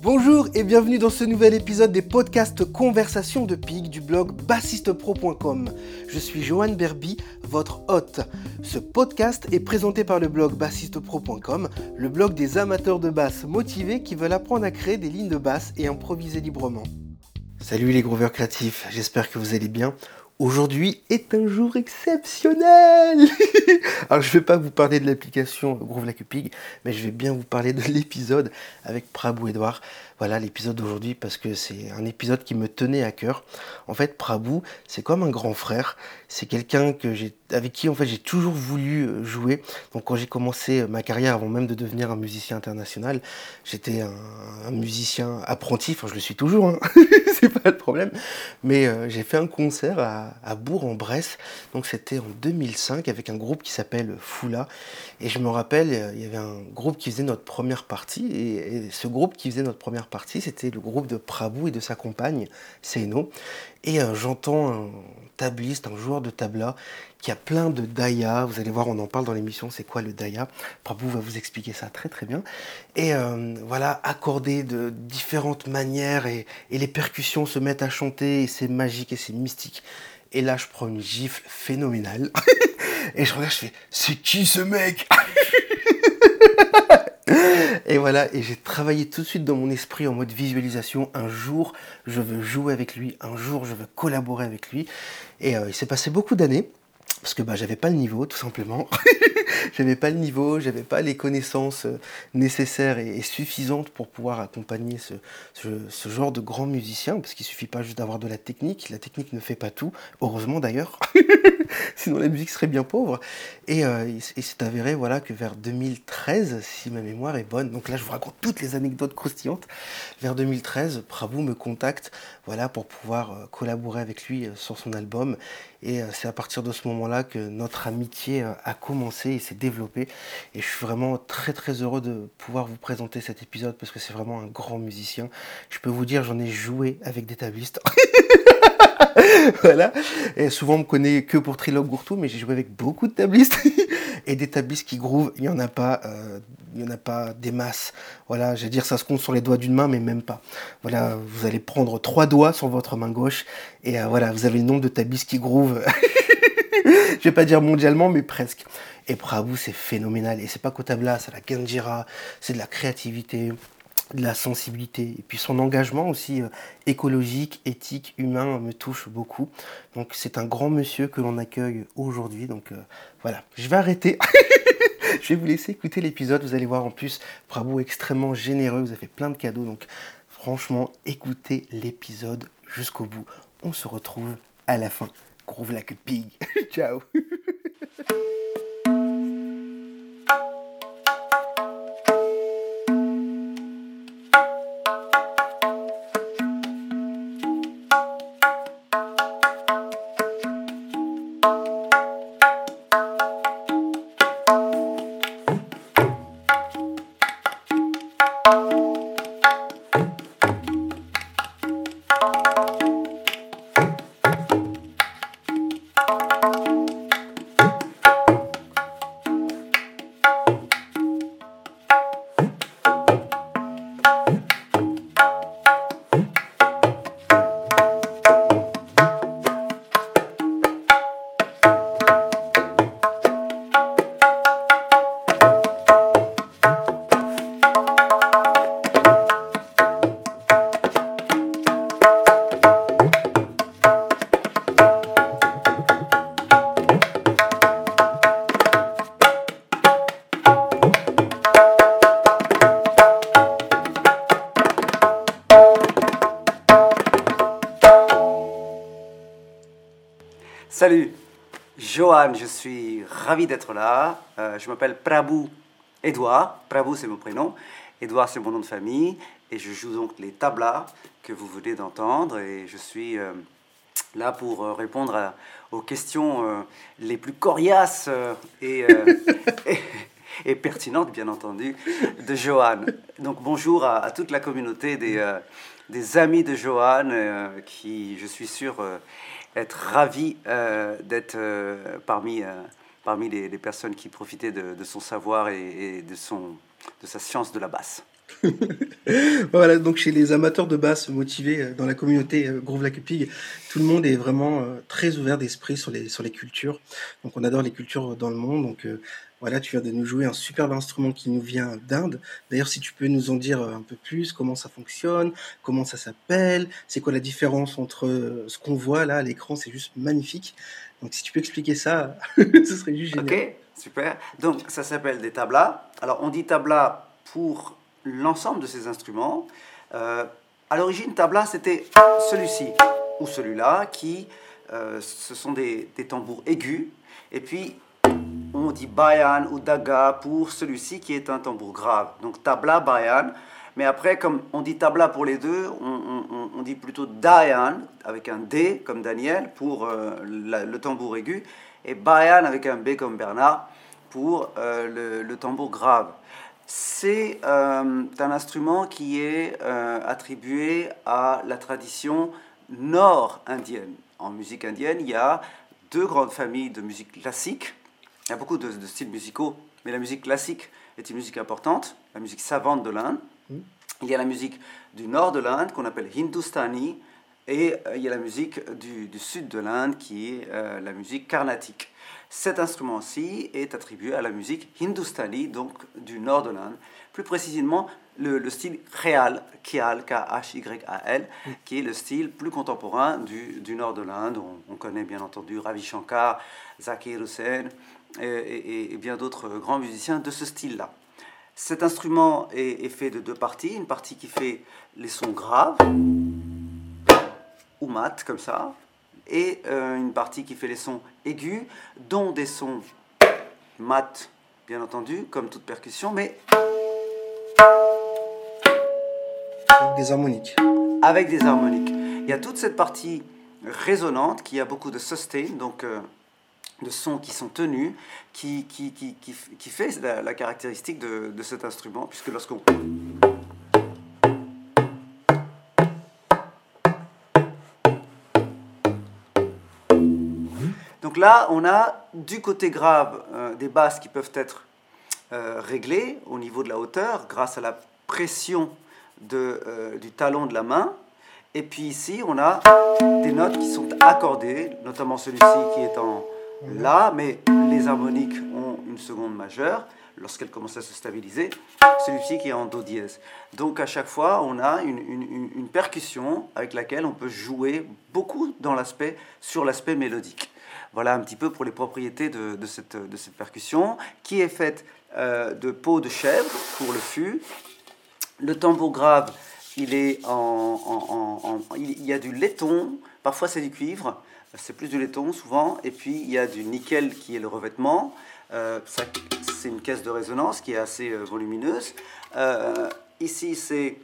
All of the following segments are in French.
Bonjour et bienvenue dans ce nouvel épisode des podcasts Conversations de Pig du blog bassistepro.com. Je suis Johan Berby, votre hôte. Ce podcast est présenté par le blog bassistepro.com, le blog des amateurs de basse motivés qui veulent apprendre à créer des lignes de basse et improviser librement. Salut les grooveurs créatifs, j'espère que vous allez bien. Aujourd'hui est un jour exceptionnel Alors je ne vais pas vous parler de l'application Groove Like a mais je vais bien vous parler de l'épisode avec Prabhu Edouard. Voilà l'épisode d'aujourd'hui parce que c'est un épisode qui me tenait à cœur. En fait, Prabhu, c'est comme un grand frère. C'est quelqu'un que avec qui en fait j'ai toujours voulu euh, jouer. Donc quand j'ai commencé ma carrière, avant même de devenir un musicien international, j'étais un, musicien apprenti. Enfin, je le suis toujours. Hein. c'est pas le problème. Mais euh, j'ai fait un concert à, Bourg-en-Bresse. Donc c'était en 2005 avec un groupe qui s'appelle Foula. Et je me rappelle, euh, il y avait un groupe qui faisait notre première partie. Et, et ce groupe qui faisait notre première partie, c'était le groupe de Prabhu et de sa compagne, Seino. Et euh, j'entends un tabliste, un joueur de tabla, qui a plein de daya. Vous allez voir, on en parle dans l'émission, c'est quoi le daya Prabhu va vous expliquer ça très très bien. Et euh, voilà, accordé de différentes manières, et, et les percussions se mettent à chanter, et c'est magique et c'est mystique. Et là, je prends une gifle phénoménale. et je regarde, je fais, c'est qui ce mec? et voilà, et j'ai travaillé tout de suite dans mon esprit en mode visualisation. Un jour, je veux jouer avec lui. Un jour, je veux collaborer avec lui. Et euh, il s'est passé beaucoup d'années parce que bah, j'avais pas le niveau, tout simplement. j'avais pas le niveau, j'avais pas les connaissances euh, nécessaires et, suffisantes pour pouvoir accompagner ce, genre de grand musicien, parce qu'il suffit pas juste d'avoir de la technique, la technique ne fait pas tout, heureusement d'ailleurs, sinon la musique serait bien pauvre. Et euh, il, s'est avéré voilà, que vers 2013, si ma mémoire est bonne, donc là je vous raconte toutes les anecdotes croustillantes, vers 2013, Prabhu me contacte voilà, pour pouvoir euh, collaborer avec lui sur son album, et c'est à partir de ce moment-là que notre amitié a commencé et s'est développée. Et je suis vraiment très très heureux de pouvoir vous présenter cet épisode parce que c'est vraiment un grand musicien. Je peux vous dire, j'en ai joué avec des tablistes. voilà. Et souvent, on me connaît que pour Trilogue Gourtou, mais j'ai joué avec beaucoup de tablistes. et des tablistes qui groove, il n'y en a pas, euh, il y en a pas des masses. Voilà, je vais dire, ça se compte sur les doigts d'une main, mais même pas. Voilà, vous allez prendre trois doigts sur votre main gauche, et euh, voilà, vous avez le nombre de tablistes qui groove. je vais pas dire mondialement, mais presque. Et Prabhu, c'est phénoménal. Et c'est pas Kotabla, c'est la Genjira, c'est de la créativité, de la sensibilité. Et puis son engagement aussi euh, écologique, éthique, humain me touche beaucoup. Donc c'est un grand monsieur que l'on accueille aujourd'hui. Donc euh, voilà, je vais arrêter. je vais vous laisser écouter l'épisode. Vous allez voir en plus, est extrêmement généreux. Vous avez fait plein de cadeaux. Donc franchement, écoutez l'épisode jusqu'au bout. On se retrouve à la fin. Groove like pig. Ciao. Ravi d'être là. Euh, je m'appelle Prabhu Edouard. Prabhu, c'est mon prénom. Edouard, c'est mon nom de famille. Et je joue donc les tablas que vous venez d'entendre. Et je suis euh, là pour euh, répondre aux questions les plus coriaces et, pertinentes, bien entendu, de Johan. Donc bonjour à, toute la communauté des, amis de Johan, qui, je suis sûr, être ravi d'être parmi, parmi les, personnes qui profitaient de, son savoir et, de, son, de sa science de la basse. voilà, donc chez les amateurs de basse motivés euh, dans la communauté euh, Groove Like a tout le monde est vraiment euh, très ouvert d'esprit sur les, sur les cultures. Donc on adore les cultures dans le monde. Voilà, tu viens de nous jouer un superbe instrument qui nous vient d'Inde. D'ailleurs, si tu peux nous en dire un peu plus, comment ça fonctionne, comment ça s'appelle, c'est quoi la différence entre ce qu'on voit là à l'écran, c'est juste magnifique. Donc si tu peux expliquer ça, ce serait juste génial. Ok, super. Donc ça s'appelle des tablas. Alors on dit tabla pour l'ensemble de ces instruments. Euh, à l'origine, tabla, c'était celui-ci ou celui-là, qui euh, ce sont des, des, tambours aigus. Et puis, on dit bayan ou daga pour celui-ci qui est un tambour grave. Donc, tabla, bayan. Mais après, comme on dit tabla pour les deux, on, dit plutôt dayan avec un D comme Daniel pour euh, le tambour aigu et bayan avec un B comme Bernard pour le, le tambour grave. C'est euh, un instrument qui est euh, attribué à la tradition nord-indienne. En musique indienne, il y a deux grandes familles de musique classique. Il y a beaucoup de, styles musicaux, mais la musique classique est une musique importante, la musique savante de l'Inde. Mm. Il y a la musique du nord de l'Inde qu'on appelle Hindustani, et euh, il y a la musique du, sud de l'Inde qui est la musique carnatique. Cet instrument-ci est attribué à la musique hindustani, donc du nord de l'Inde, plus précisément le, style Khyal, Khyal, K-H-Y-A-L, qui est le style plus contemporain du, du nord de l'Inde. On, connaît bien entendu Ravi Shankar, Zakir Hussain et, bien d'autres grands musiciens de ce style-là. Cet instrument est, est, fait de deux parties, une partie qui fait les sons graves, ou mat, comme ça, et euh, une partie qui fait les sons aigus, dont des sons mat, bien entendu, comme toute percussion, mais avec des harmoniques. Avec des harmoniques. Il y a toute cette partie résonante qui a beaucoup de sustain, donc euh, de sons qui sont tenus, qui, qui, qui, qui fait la, caractéristique de, de, cet instrument, puisque lorsqu'on Donc là, on a du côté grave euh, des basses qui peuvent être euh, réglées au niveau de la hauteur grâce à la pression de, euh, du talon de la main. Et puis ici, on a des notes qui sont accordées, notamment celui-ci qui est en La, mais les harmoniques ont une seconde majeure lorsqu'elle commence à se stabiliser, celui-ci qui est en Do dièse. Donc à chaque fois, on a une, percussion avec laquelle on peut jouer beaucoup dans l'aspect, sur l'aspect mélodique. Voilà un petit peu pour les propriétés de, cette, de cette, percussion, qui est faite euh, de peau de chèvre pour le fût. Le tambour grave, il, est en, il y a du laiton, parfois c'est du cuivre, c'est plus du laiton souvent, et puis il y a du nickel qui est le revêtement. Euh, c'est une caisse de résonance qui est assez euh, volumineuse. ici, c'est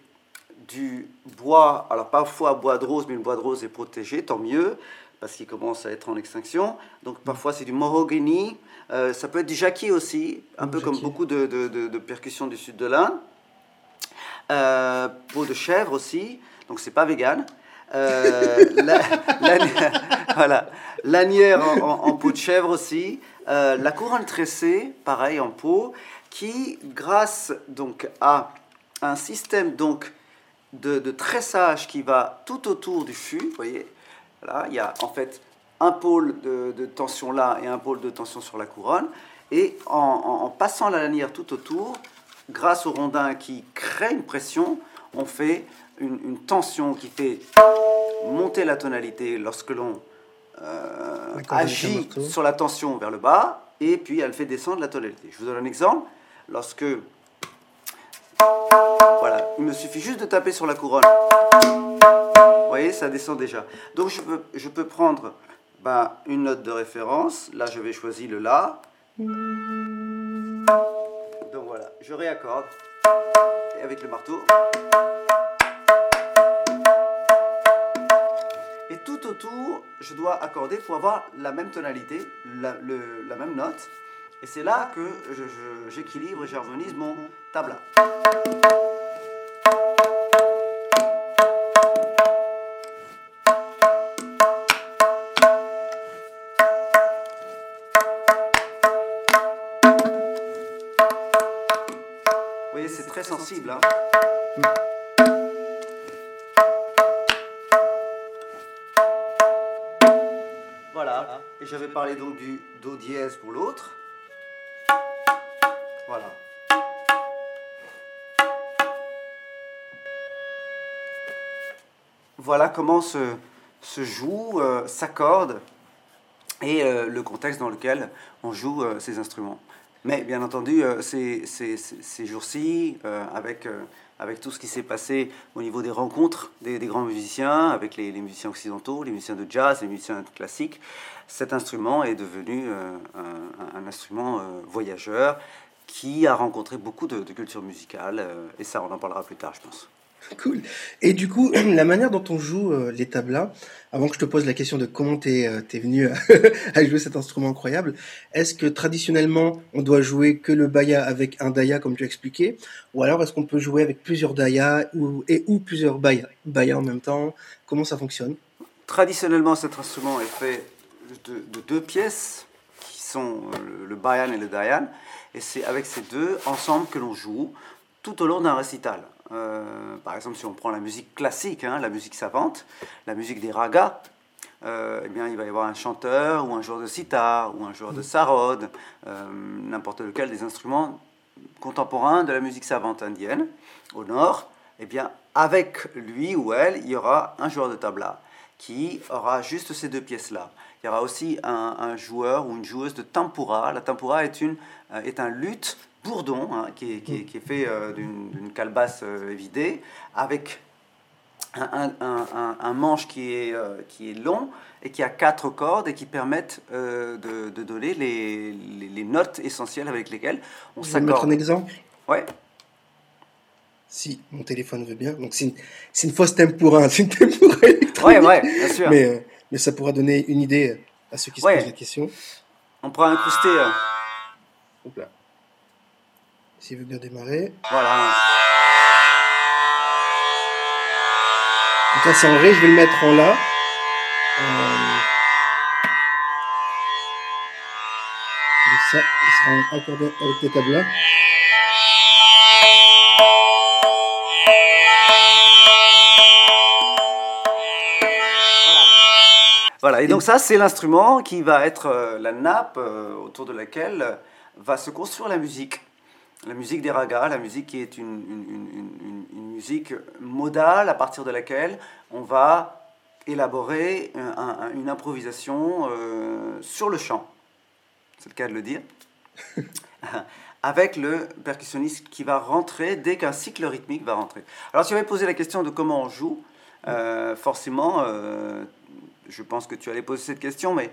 du bois, alors parfois bois de rose, mais le bois de rose est protégé, tant mieux parce qu'il commence à être en extinction. Donc parfois c'est du mahogany, euh, ça peut être du jacquier aussi, un peu comme beaucoup de, de, percussions du sud de l'Inde. Euh, peau de chèvre aussi, donc c'est pas vegan. Euh, voilà, lanière en, peau de chèvre aussi. Euh, la couronne tressée, pareil en peau, qui grâce donc à un système donc de, tressage qui va tout autour du fût, voyez, il y a en fait un pôle de, tension là et un pôle de tension sur la couronne. Et en, passant la lanière tout autour, grâce au rondin qui crée une pression, on fait une, tension qui fait monter la tonalité lorsque l'on euh, agit sur la tension vers le bas, et puis elle fait descendre la tonalité. Je vous donne un exemple. Lorsque... Voilà, il me suffit juste de taper sur la couronne voyez, ça descend déjà. Donc je peux, je peux prendre ben, une note de référence. Là, je vais choisir le La. Donc voilà, je réaccorde. Et avec le marteau. Et tout autour, je dois accorder pour avoir la même tonalité, la, la même note. Et c'est là que j'équilibre et j'harmonise mon tabla. sensible. Hein. J'avais parlé donc du Do dièse pour l'autre. Voilà. Voilà comment se, se joue, euh, s'accorde et euh, le contexte dans lequel on joue euh, ces instruments. Mais bien entendu, euh, ces, ces- ces- jours-ci, euh, avec, euh, avec tout ce qui s'est passé au niveau des rencontres des, des grands musiciens, avec les, les musiciens occidentaux, les musiciens de jazz, les musiciens classiques, cet instrument est devenu un, instrument voyageur qui a rencontré beaucoup de, de cultures musicales, et ça on en parlera plus tard je pense. Cool. Et du coup, la manière dont on joue euh, les tablas, avant que je te pose la question de comment t'es euh, t'es venu à, jouer cet instrument incroyable, est-ce que traditionnellement on doit jouer que le baya avec un daya comme tu as expliqué, ou alors est-ce qu'on peut jouer avec plusieurs dayas ou, et ou plusieurs baya, baya en même temps? Comment ça fonctionne? Traditionnellement, cet instrument est fait de, de deux pièces qui sont euh, le, le bayan et le dayan, et c'est avec ces deux ensemble que l'on joue tout au long d'un récital. Euh, par exemple, si on prend la musique classique, hein, la musique savante, la musique des ragas, euh, eh bien, il va y avoir un chanteur ou un joueur de sitar ou un joueur de sarod, euh, n'importe lequel des instruments contemporains de la musique savante indienne. Au nord, eh bien, avec lui ou elle, il y aura un joueur de tabla qui aura juste ces deux pièces-là. Il y aura aussi un, joueur ou une joueuse de tempura. La tempura est, une, est un luth bourdon hein, qui, est, qui est- qui est fait euh, d'une calebasse euh, évidée avec un, un- un- un- un manche qui est, euh, qui est long et qui a quatre cordes et qui permettent euh, de, de donner les, les- les notes essentielles avec lesquelles on vais mettre s'accorde. un exemple. Ouais. Si mon téléphone veut bien. Donc c'est une, fausse tempura, hein, c'est une tempura électronique. ouais, ouais, bien sûr. Mais, mais ça pourra donner une idée à ceux qui se Ouais. posent la question. On pourra incruster. euh, Hop là. S'il veut bien démarrer. voilà. Donc là, c'est en ré, je vais le mettre en la. Euh, Comme ça, il sera accordé avec les tablas. Voilà, et donc ça, c'est l'instrument qui va être euh, la nappe euh, autour de laquelle va se construire la musique. La musique des ragas, la musique qui est une, une- une- une- musique modale à partir de laquelle on va élaborer un- un- une improvisation euh, sur le chant. C'est le cas de le dire. Avec le percussionniste qui va rentrer dès qu'un cycle rythmique va rentrer. Alors, tu avais posé la question de comment on joue. Euh, forcément, euh, je pense que tu allais poser cette question, mais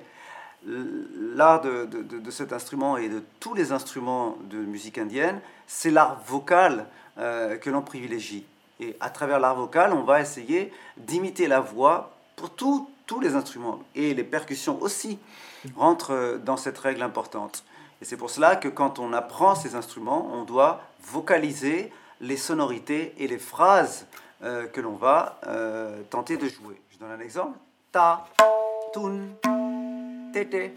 l'art de, de- de- cet instrument et de tous les instruments de musique indienne, c'est l'art vocal euh, que l'on privilégie. Et à travers l'art vocal, on va essayer d'imiter la voix pour tous tous les instruments. Et les percussions aussi rentrent euh, dans cette règle importante. Et c'est pour cela que quand on apprend ces instruments, on doit vocaliser les sonorités et les phrases euh, que l'on va tenter de jouer. Je donne un exemple. Ta, tun, tete,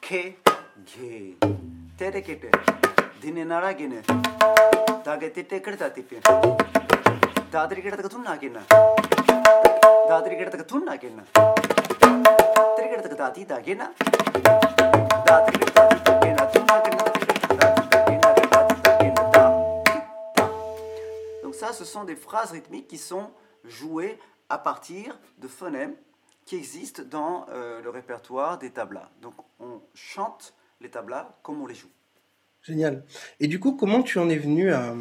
ke, ge, tere kete, dine nara gene, tage tete kerta tipe, dadri gena, dadri dadri. Donc ça, ce sont des phrases rythmiques qui sont jouées à partir de phonèmes qui existent dans euh, le répertoire des tablas. Donc on chante les tablas comme on les joue. Génial. Et du coup, comment tu en es venu à,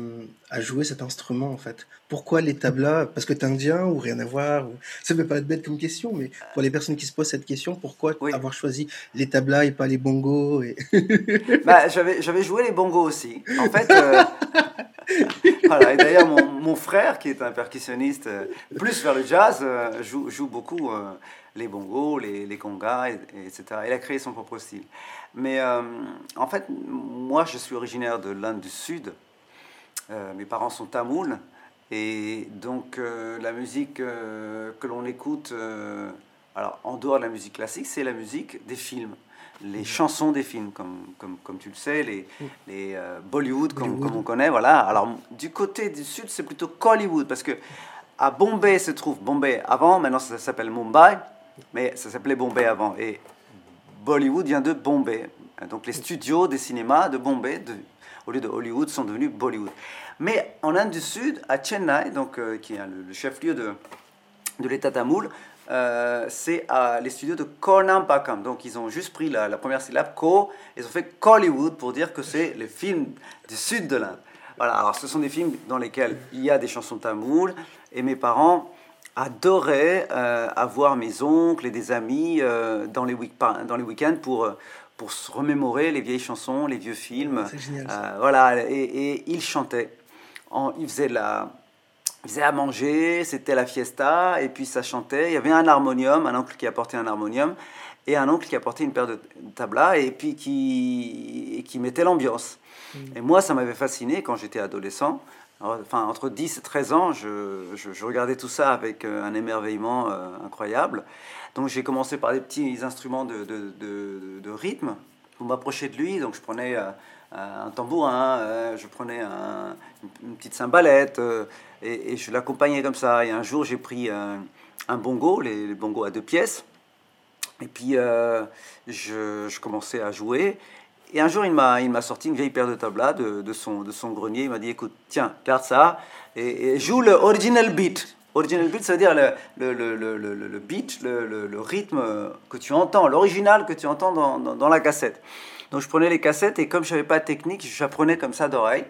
à jouer cet instrument en fait? Pourquoi les tablas? Parce que t'es indien ou rien à voir ou... Ça peut pas être bête comme question, mais pour les personnes qui se posent cette question, pourquoi Oui. avoir choisi les tablas et pas les bongos et... Bah, j'avais, j'avais joué les bongos aussi. En fait, euh, Et d'ailleurs, mon, mon frère, qui est un percussionniste euh, plus vers le jazz, euh, joue, joue beaucoup euh, les bongos, les, les congas, et, et etc. Il a créé son propre style. Mais en fait, moi, je suis originaire de l'Inde du Sud. Mes parents sont tamouls. Et donc, la musique que l'on écoute, alors en dehors de la musique classique, c'est la musique des films, les chansons des films, comme, comme, comme tu le sais, les, les euh, Bollywood, comme, Bollywood. comme on connaît. Voilà. Alors, du côté du sud, c'est plutôt Collywood, parce que à Bombay se trouve Bombay avant, maintenant ça s'appelle Mumbai, mais ça s'appelait Bombay avant. Et Bollywood vient de Bombay. Donc les studios des cinémas de Bombay, au lieu de Hollywood, sont devenus Bollywood. Mais en Inde du Sud, à Chennai, donc, euh, qui est le, chef-lieu de, de l'État tamoul, euh, c'est les studios de Kornampakam. Donc ils ont juste pris la, première syllabe, Ko, ils ont fait Hollywood pour dire que c'est les films du sud de l'Inde. Voilà, alors ce sont des films dans lesquels il y a des chansons tamoules, et mes parents adoraient euh, avoir mes oncles et des amis euh, dans les week-ends pour, pour se remémorer les vieilles chansons, les vieux films. C'est génial. voilà, et, et, ils chantaient. En, ils faisaient la, faisait à manger, c'était la fiesta, et puis ça chantait. Il y avait un harmonium, un oncle qui apportait un harmonium, et un oncle qui apportait une paire de tablas, et puis qui, qui mettait l'ambiance. Mm. Et moi, ça m'avait fasciné quand j'étais adolescent. Enfin, entre 10 et 13 ans, je, je, regardais tout ça avec euh, un émerveillement euh, incroyable. Donc j'ai commencé par des petits instruments de, de, de, de rythme pour m'approcher de lui. Donc je prenais... Euh, un tambourin, euh, je prenais une petite cymbalette euh, et, je l'accompagnais comme ça. Et un jour, j'ai pris un, bongo, les, bongos à deux pièces, et puis je, commençais à jouer. Et un jour, il m'a, sorti une vieille paire de tablas de, son, grenier. Il m'a dit Écoute, tiens, garde ça et, joue le original beat. Original beat, ça veut dire le, beat, le, rythme que tu entends, l'original que tu entends dans la cassette. Donc je prenais les cassettes et comme je n'avais pas de technique, j'apprenais comme ça d'oreille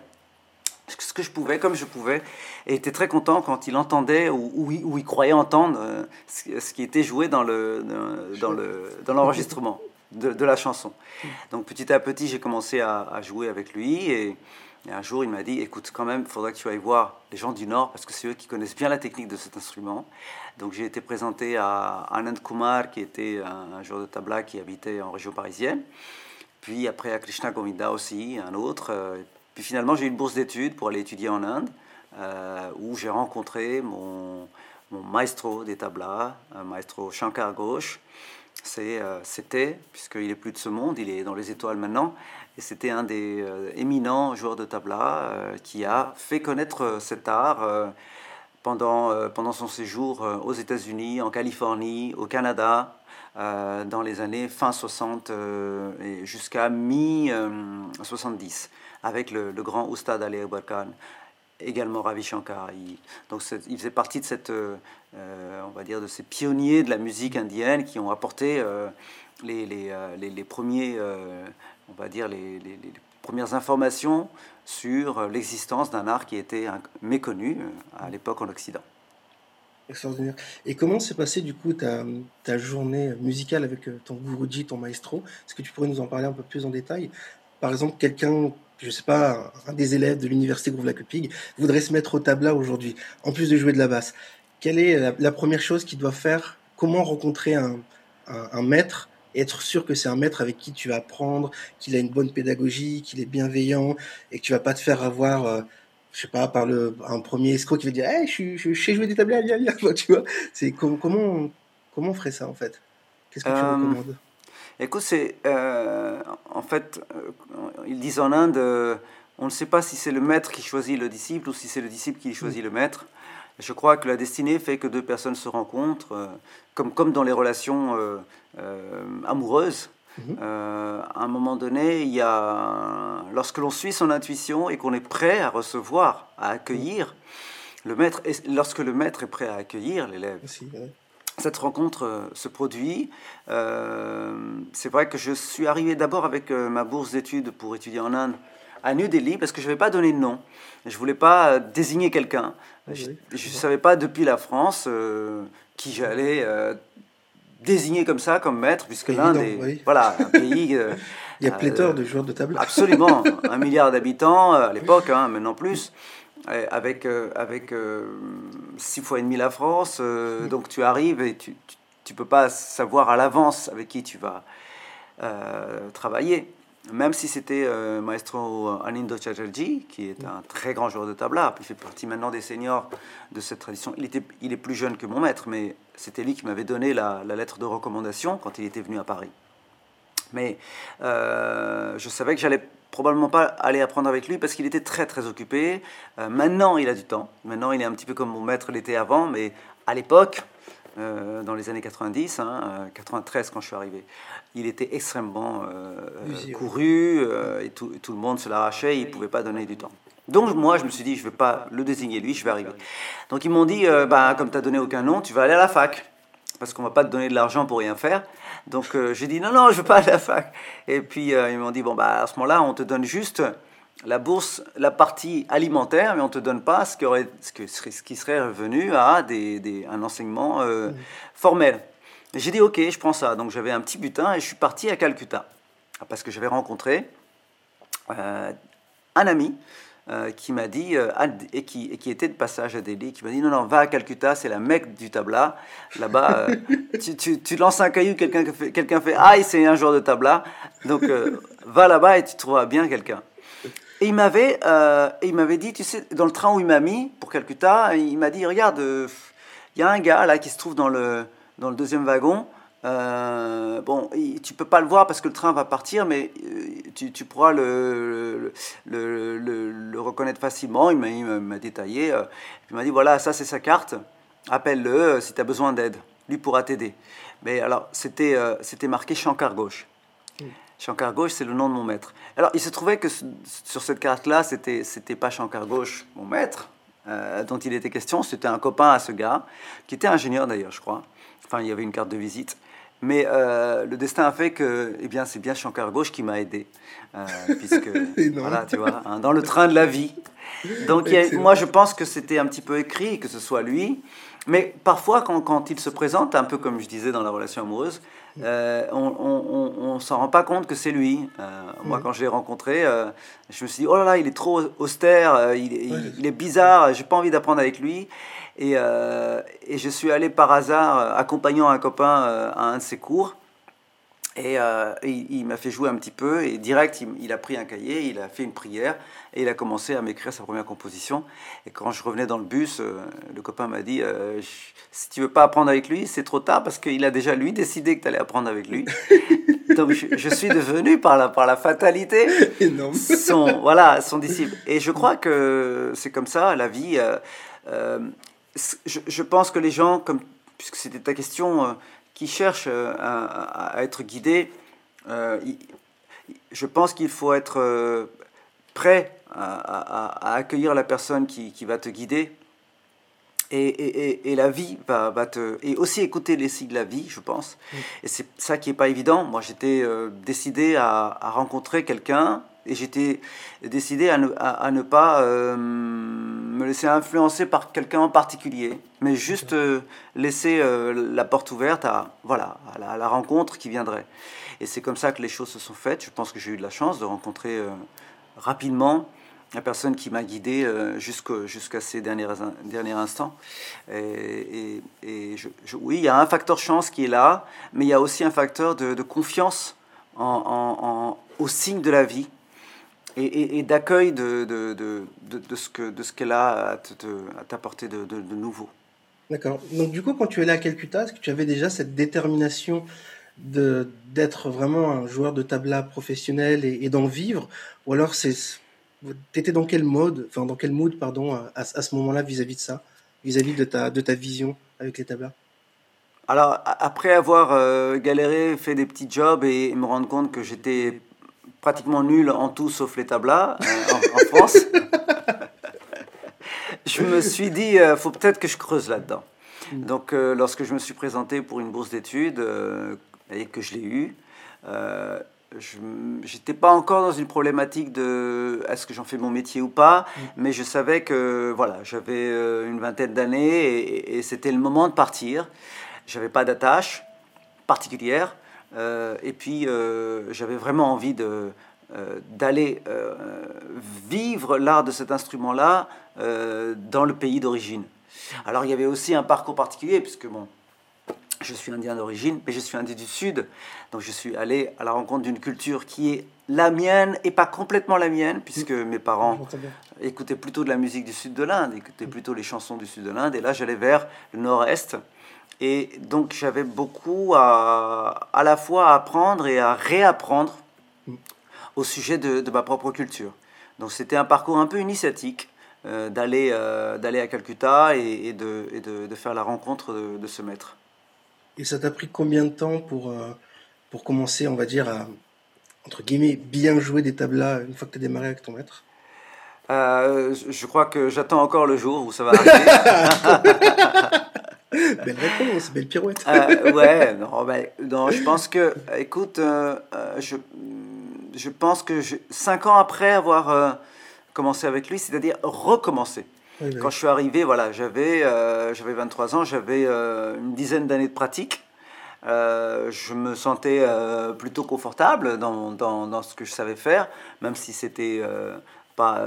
ce que je pouvais, comme je pouvais, et était très content quand il entendait ou, il, croyait entendre euh, ce, qui était joué dans le dans le dans l'enregistrement de, la chanson. Donc petit à petit, j'ai commencé à, jouer avec lui et, un jour il m'a dit écoute quand même, faudrait que tu ailles voir les gens du Nord parce que c'est eux qui connaissent bien la technique de cet instrument. Donc j'ai été présenté à Anand Kumar qui était un, un joueur de tabla qui habitait en région parisienne. Puis après à Krishna Govinda aussi, un autre. Euh, puis finalement, j'ai eu une bourse d'études pour aller étudier en Inde, euh, où j'ai rencontré mon, maestro des tablas, un maestro Shankar Ghosh. Euh, c'était, puisqu'il est plus de ce monde, il est dans les étoiles maintenant, et c'était un des éminents joueurs de tabla qui a fait connaître cet art pendant, pendant son séjour aux États-Unis, en Californie, au Canada, euh, dans les années fin 60 euh, et jusqu'à mi-70, avec le, grand Oustad Ali Akbar également Ravi Shankar. Il, donc il faisait partie de cette, euh, on va dire, de ces pionniers de la musique indienne qui ont apporté les, les, les, premiers, on va dire, les, premières informations sur l'existence d'un art qui était méconnu à l'époque en Occident. Extraordinaire. Et comment s'est passée du coup ta, ta, journée musicale avec euh, ton guruji, ton maestro? Est-ce que tu pourrais nous en parler un peu plus en détail? Par exemple, quelqu'un, je sais pas, un des élèves de l'université Groove Pig voudrait se mettre au tabla aujourd'hui, en plus de jouer de la basse. Quelle est la, première chose qu'il doit faire? Comment rencontrer un, un, maître et être sûr que c'est un maître avec qui tu vas apprendre, qu'il a une bonne pédagogie, qu'il est bienveillant et que tu vas pas te faire avoir euh, je sais pas, par le, un premier escroc qui va dire hey, je, je, je sais jouer des tableaux, viens, viens, tu vois. C'est comment, comment on ferait ça en fait? Qu'est-ce que tu euh, recommandes? Écoute, c'est. Euh, en fait, euh, ils disent en Inde, on ne sait pas si c'est le maître qui choisit le disciple ou si c'est le disciple qui choisit le maître. Je crois que la destinée fait que deux personnes se rencontrent, comme, comme dans les relations amoureuses. Mhm. Euh, à un moment donné, il y a, lorsque l'on suit son intuition et qu'on est prêt à recevoir, à accueillir, le maître, et lorsque le maître est prêt à accueillir l'élève, cette rencontre euh, se produit. Euh, c'est vrai que je suis arrivé d'abord avec ma bourse d'études pour étudier en Inde à New Delhi parce que je ne vais pas donner de nom. Je ne voulais pas désigner quelqu'un. Je ne savais pas depuis la France qui j'allais désigné comme ça, comme maître, puisque l'Inde est voilà, un pays... Euh, Il y a pléthore de joueurs de table. Absolument. un milliard d'habitants euh, à l'époque, hein, maintenant plus, avec, euh, avec six fois et demi la France. Donc tu arrives et tu ne peux pas savoir à l'avance avec qui tu vas travailler même si c'était euh, maestro Anindo Chatterjee, qui est un très grand joueur de tabla, il fait partie maintenant des seniors de cette tradition. Il, était, il est plus jeune que mon maître, mais c'était lui qui m'avait donné la, lettre de recommandation quand il était venu à Paris. Mais euh, je savais que j'allais probablement pas aller apprendre avec lui parce qu'il était très très occupé. Euh, maintenant, il a du temps. Maintenant, il est un petit peu comme mon maître l'était avant, mais à l'époque, euh, dans les années 90, 93 hein, quand je suis arrivé. Il était extrêmement couru et tout, tout, le monde se l'arrachait, il ne pouvait pas donner du temps. Donc moi, je me suis dit, je ne vais pas le désigner lui, je vais arriver. Donc ils m'ont dit, bah, comme tu n'as donné aucun nom, tu vas aller à la fac, parce qu'on ne va pas te donner de l'argent pour rien faire. Donc j'ai dit, non, non, je ne veux pas à la fac. Et puis ils m'ont dit, bon, bah, à ce moment-là, on te donne juste la bourse, la partie alimentaire, mais on ne te donne pas ce qui, aurait, ce, que, ce qui serait revenu à des, des, un enseignement euh, formel. J'ai dit ok, je prends ça. Donc j'avais un petit butin et je suis parti à Calcutta parce que j'avais rencontré euh, un ami euh, qui m'a dit, et, qui, qui, était de passage à Delhi, qui m'a dit non, non, va à Calcutta, c'est la mecque du tabla. Là-bas, tu, tu, tu, lances un caillou, quelqu'un fait, quelqu'un fait aïe, c'est un joueur de tabla. Donc va là-bas et tu trouveras bien quelqu'un. Et il m'avait, euh, il m'avait dit, tu sais, dans le train où il m'a mis pour Calcutta, il m'a dit, regarde, euh, il y a un gars là qui se trouve dans le, dans le deuxième wagon. Euh, bon, tu peux pas le voir parce que le train va partir, mais euh, tu, tu pourras le le, le, le, reconnaître facilement. Il m'a détaillé. il m'a dit voilà, ça c'est sa carte. Appelle-le si tu as besoin d'aide. Lui pourra t'aider. Mais alors, c'était c'était marqué Shankar gauche. Shankar Ghosh, c'est le nom de mon maître. Alors, il se trouvait que sur cette carte-là, c'était, c'était pas Shankar Ghosh, mon maître, euh, dont il était question. C'était un copain à ce gars, qui était ingénieur d'ailleurs, je crois. Enfin, il y avait une carte de visite. Mais euh, le destin a fait que, eh bien, c'est bien Shankar Ghosh qui m'a aidé, euh, puisque, voilà, tu vois, hein, dans le train de la vie. Donc, moi, je pense que c'était un petit peu écrit, que ce soit lui. Mais parfois, quand, quand il se présente, un peu comme je disais dans la relation amoureuse, euh, on ne s'en rend pas compte que c'est lui. Euh, moi, quand je l'ai rencontré, euh, je me suis dit, oh là là, il est trop austère, il, il, est bizarre, j'ai pas envie d'apprendre avec lui. Et, et, je suis allé par hasard, accompagnant un copain à un de ses cours. Et, il, m'a fait jouer un petit peu, et direct, il, a pris un cahier, il a fait une prière, et il a commencé à m'écrire sa première composition. Et quand je revenais dans le bus, le copain m'a dit si tu veux pas apprendre avec lui, c'est trop tard parce qu'il a déjà lui décidé que tu allais apprendre avec lui. Donc je, suis devenu par la, par la fatalité son, voilà, son disciple. Et je crois que c'est comme ça, la vie. Euh, euh, je, je, pense que les gens, comme, puisque c'était ta question, euh, qui cherchent à, à, être guidés, je pense qu'il faut être prêt à, à, accueillir la personne qui, qui va te guider et, et, et, la vie va, va, te... Et aussi écouter les signes de la vie, je pense. Et c'est ça qui n'est pas évident. Moi, j'étais euh, décidé à, à rencontrer quelqu'un et j'étais décidé à ne, à, ne pas euh, me laisser influencer par quelqu'un en particulier, mais juste euh, laisser la porte ouverte à, voilà, à la, à, la, rencontre qui viendrait. Et c'est comme ça que les choses se sont faites. Je pense que j'ai eu de la chance de rencontrer rapidement la personne qui m'a guidé euh, jusqu'à ces derniers, derniers instants. Et, et, je, oui, il y a un facteur chance qui est là, mais il y a aussi un facteur de, de confiance en, en, au signe de la vie et, d'accueil de, de, de, ce qu'elle que, ce a à t'apporter de, nouveau. D'accord. Donc du coup, quand tu es là à Calcutta, est-ce que tu avais déjà cette détermination d'être vraiment un joueur de tabla professionnel et, et d'en vivre? Ou alors c'est tu étais dans quel mode, enfin dans quel mood, pardon, à, à ce moment-là vis-à-vis de ça, vis-à-vis de ta, de ta vision avec les tablas? Alors, après avoir euh, galéré, fait des petits jobs et me rendre compte que j'étais pratiquement nul en tout sauf les tablas euh, en, France, je me suis dit, il euh, faut peut-être que je creuse là-dedans. Mm. Donc, lorsque je me suis présenté pour une bourse d'études et que je l'ai eue, je n'étais pas encore dans une problématique de est-ce que j'en fais mon métier ou pas, mm. mais je savais que voilà, j'avais euh, une vingtaine d'années et, c'était le moment de partir. J'avais pas d'attache particulière euh, et puis euh, j'avais vraiment envie de d'aller vivre l'art de cet instrument-là dans le pays d'origine. Alors il y avait aussi un parcours particulier puisque bon, je suis indien d'origine, mais je suis indien du Sud. Donc je suis allé à la rencontre d'une culture qui est la mienne et pas complètement la mienne, puisque mm. mes parents écoutaient plutôt de la musique du Sud de l'Inde, écoutaient plutôt les chansons du Sud de l'Inde. Et là, j'allais vers le Nord-Est. Et donc j'avais beaucoup à, à la fois apprendre et à réapprendre au sujet de, de ma propre culture. Donc c'était un parcours un peu initiatique. d'aller d'aller à Calcutta et, de, et de, de, faire la rencontre de, de ce maître. Et ça t'a pris combien de temps pour, pour commencer, on va dire, à, entre guillemets, bien jouer des tablas une fois que tu as démarré avec ton maître? Euh, Je crois que j'attends encore le jour où ça va arriver. belle réponse, belle pirouette. euh, ouais, non, ben, non, je pense que, écoute, euh, euh, je, je pense que je, cinq ans après avoir commencé avec lui, c'est-à-dire recommencer. Oui, Quand je suis arrivé, voilà, j'avais j'avais 23 ans, j'avais une dizaine d'années de pratique. Euh, je me sentais euh, plutôt confortable dans, dans, dans, ce que je savais faire, même si c'était euh, pas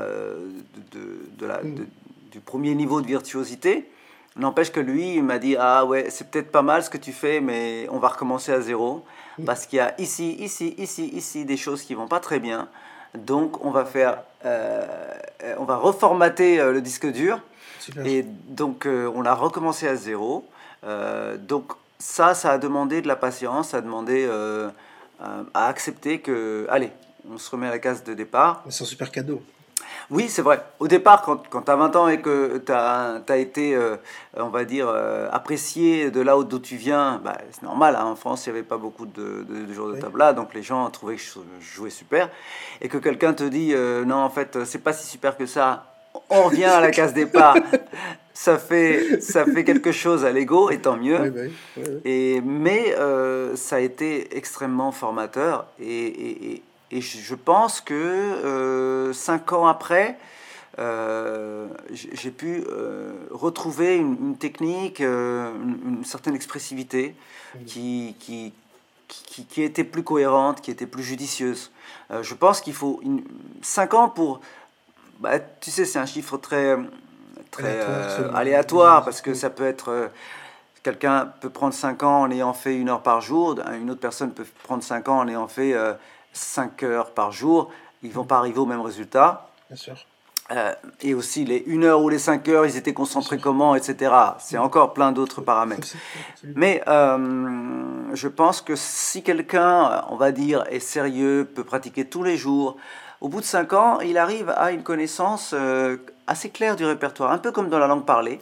de, de, la, mm. du premier niveau de virtuosité. N'empêche que lui, il m'a dit Ah ouais, c'est peut-être pas mal ce que tu fais, mais on va recommencer à zéro. Parce qu'il y a ici, ici, ici, ici des choses qui vont pas très bien. Donc on va faire, on va reformater le disque dur. Super. Et donc on a recommencé à zéro. donc ça, ça a demandé de la patience, ça a demandé euh, euh, à accepter que, allez, on se remet à la case de départ. C'est un super cadeau. Oui, c'est vrai. Au départ, quand, quand tu as 20 ans et que tu as, as, été, euh, on va dire, apprécié de là d'où tu viens, bah, c'est normal. Hein. en France, il n'y avait pas beaucoup de, de, de jours de tabla, donc les gens trouvaient que je jouais super. Et que quelqu'un te dit, non, en fait, c'est pas si super que ça, on revient à la case départ. ça fait, ça fait quelque chose à l'ego, et tant mieux. Et, mais euh, ça a été extrêmement formateur. Et, et, et je pense que euh, cinq ans après, euh, j'ai pu retrouver une, technique, une, certaine expressivité qui, qui, qui, qui, était plus cohérente, qui était plus judicieuse. je pense qu'il faut une, cinq ans pour bah, tu sais, c'est un chiffre très, très aléatoire, euh, parce que ça peut être. Euh, quelqu'un peut prendre 5 ans en ayant fait une heure par jour, une autre personne peut prendre 5 ans en ayant fait 5 euh, heures par jour. Ils ne vont pas arriver au même résultat. Bien sûr. et aussi les 1 heure ou les 5 heures, ils étaient concentrés comment, etc. C'est encore plein d'autres paramètres. Mais je pense que si quelqu'un, on va dire, est sérieux, peut pratiquer tous les jours, au bout de 5 ans, il arrive à une connaissance euh, assez claire du répertoire, un peu comme dans la langue parlée.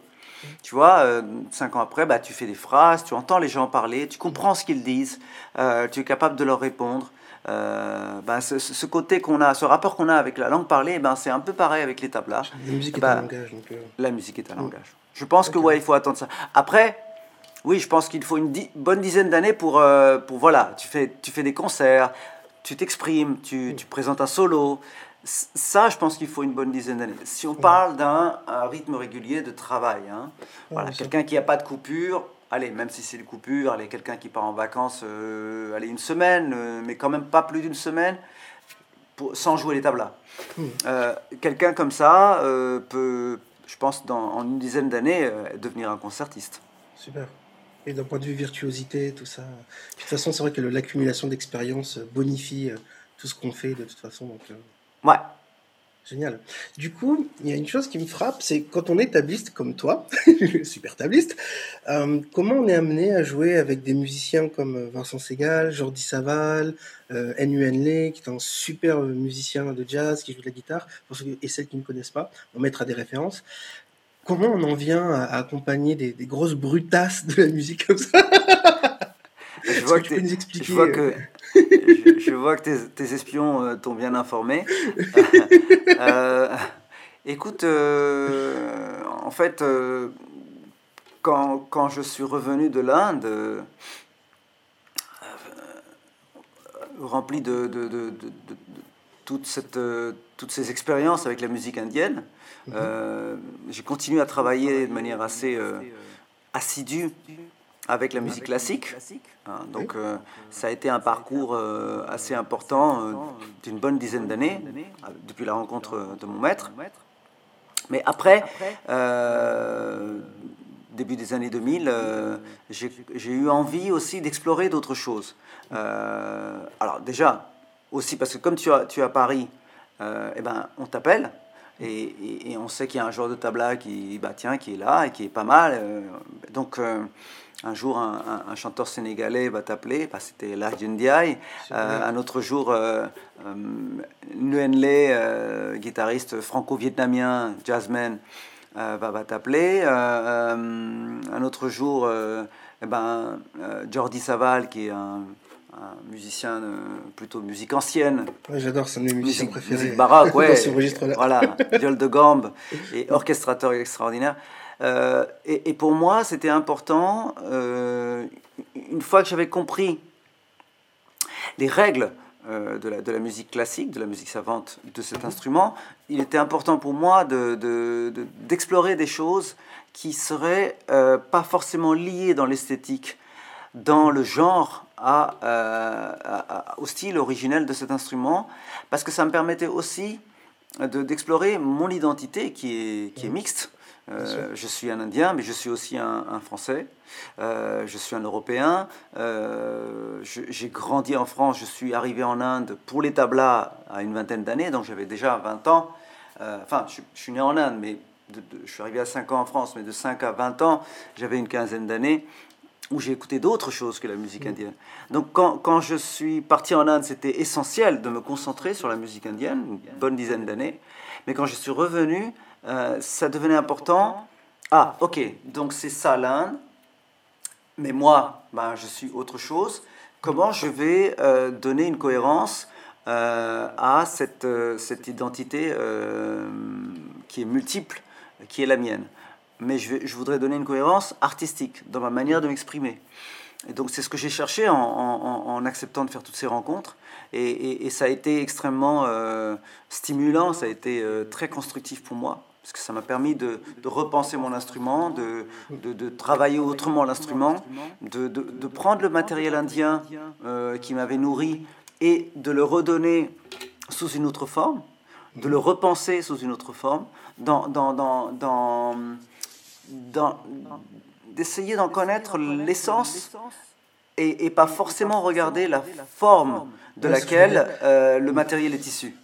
Tu vois, euh, cinq ans après, bah, tu fais des phrases, tu entends les gens parler, tu comprends ce qu'ils disent, euh, tu es capable de leur répondre. Bah, ce, côté qu'on a, ce rapport qu'on a avec la langue parlée, ben, c'est un peu pareil avec les tablas. La musique est un bah, langage. Donc, La musique est un langage. Je pense que ouais, il faut attendre ça. Après, oui, je pense qu'il faut une bonne dizaine d'années pour, pour voilà, tu fais, tu fais des concerts, tu t'exprimes, tu, tu, présentes un solo. Ça, je pense qu'il faut une bonne dizaine d'années. Si on parle d'un rythme régulier de travail, hein, voilà, quelqu'un qui n'a pas de coupure, allez, même si c'est une coupure, allez, quelqu'un qui part en vacances, euh, allez, une semaine, euh, mais quand même pas plus d'une semaine, pour, sans jouer les tablas. Euh, quelqu'un comme ça peut, je pense, dans, en une dizaine d'années, devenir un concertiste. Super. Et d'un point de vue virtuosité, tout ça. de toute façon, c'est vrai que l'accumulation d'expérience bonifie tout ce qu'on fait de toute façon. Donc, Ouais. Génial. Du coup, il y a une chose qui me frappe, c'est quand on est tabliste comme toi, super tabliste, euh, comment on est amené à jouer avec des musiciens comme Vincent Segal, Jordi Saval, euh, N.U.N. qui est un super musicien de jazz qui joue de la guitare, pour ceux et celles qui ne connaissent pas, on mettra des références. Comment on en vient à, accompagner des, grosses brutasses de la musique comme ça? Je vois, que, tu peux nous expliquer je vois que, je, vois que tes, espions euh, t'ont bien informé. Euh, écoute, euh, en fait, quand, quand, je suis revenu de l'Inde, rempli de, de, de, de toute cette, toutes ces expériences avec la musique indienne, euh, j'ai continué à travailler de manière assez euh, assidue avec la musique classique. Hein, donc euh, ça a été un parcours assez important d'une bonne dizaine d'années, depuis la rencontre de mon maître. Mais après, début des années 2000, j'ai eu envie aussi d'explorer d'autres choses. alors déjà, aussi parce que comme tu as, as Paris, eh ben, on t'appelle Et, et, on sait qu'il y a un joueur de tabla qui, bah, tiens, qui est là et qui est pas mal. Euh, donc, euh, un jour, un, un, chanteur sénégalais va t'appeler, bah, c'était Larjen Diaye. Euh, un autre jour, euh, Nguyen Le, guitariste franco-vietnamien, jazzman, va, va t'appeler. un autre jour, eh ben, Jordi Saval, qui est un un musicien euh, plutôt musique ancienne. j'adore, c'est mes musiciens préférés. Musique baroque, ouais. voilà, viol de gambe et orchestrateur extraordinaire. Euh, et, pour moi, c'était important, euh, une fois que j'avais compris les règles de, la, de, la, musique classique, de la musique savante de cet instrument, il était important pour moi d'explorer de, de, des choses qui seraient pas forcément liées dans l'esthétique, dans le genre euh, au style originel de cet instrument, parce que ça me permettait aussi d'explorer mon identité qui est mixte. Euh, je suis un Indien, mais je suis aussi un, Français. Euh, je suis un Européen. J'ai grandi en France. Je suis arrivé en Inde pour les tablas à une vingtaine d'années, donc j'avais déjà 20 ans. enfin, je, suis né en Inde, mais je suis arrivé à 5 ans en France, mais de 5 à 20 ans, j'avais une quinzaine d'années où j'ai écouté d'autres choses que la musique mm. indienne. Donc quand, quand je suis parti en Inde, c'était essentiel de me concentrer sur la musique indienne, une bonne dizaine d'années. Mais quand je suis revenu, euh, ça devenait important. Ah, ok, donc c'est ça l'Inde. Mais moi, ben, je suis autre chose. Comment je vais euh, donner une cohérence euh, à cette, cette identité qui est multiple, qui est la mienne? Mais je, je, voudrais donner une cohérence artistique dans ma manière de m'exprimer. Et donc c'est ce que j'ai cherché en, acceptant de faire toutes ces rencontres. Et, ça a été extrêmement stimulant, ça a été très constructif pour moi, parce que ça m'a permis de, repenser mon instrument, de, travailler autrement l'instrument, de, prendre le matériel indien euh, qui m'avait nourri et de le redonner sous une autre forme, de le repenser sous une autre forme, d'essayer d'en connaître l'essence et, pas forcément regarder la forme de laquelle euh, le matériel est issu.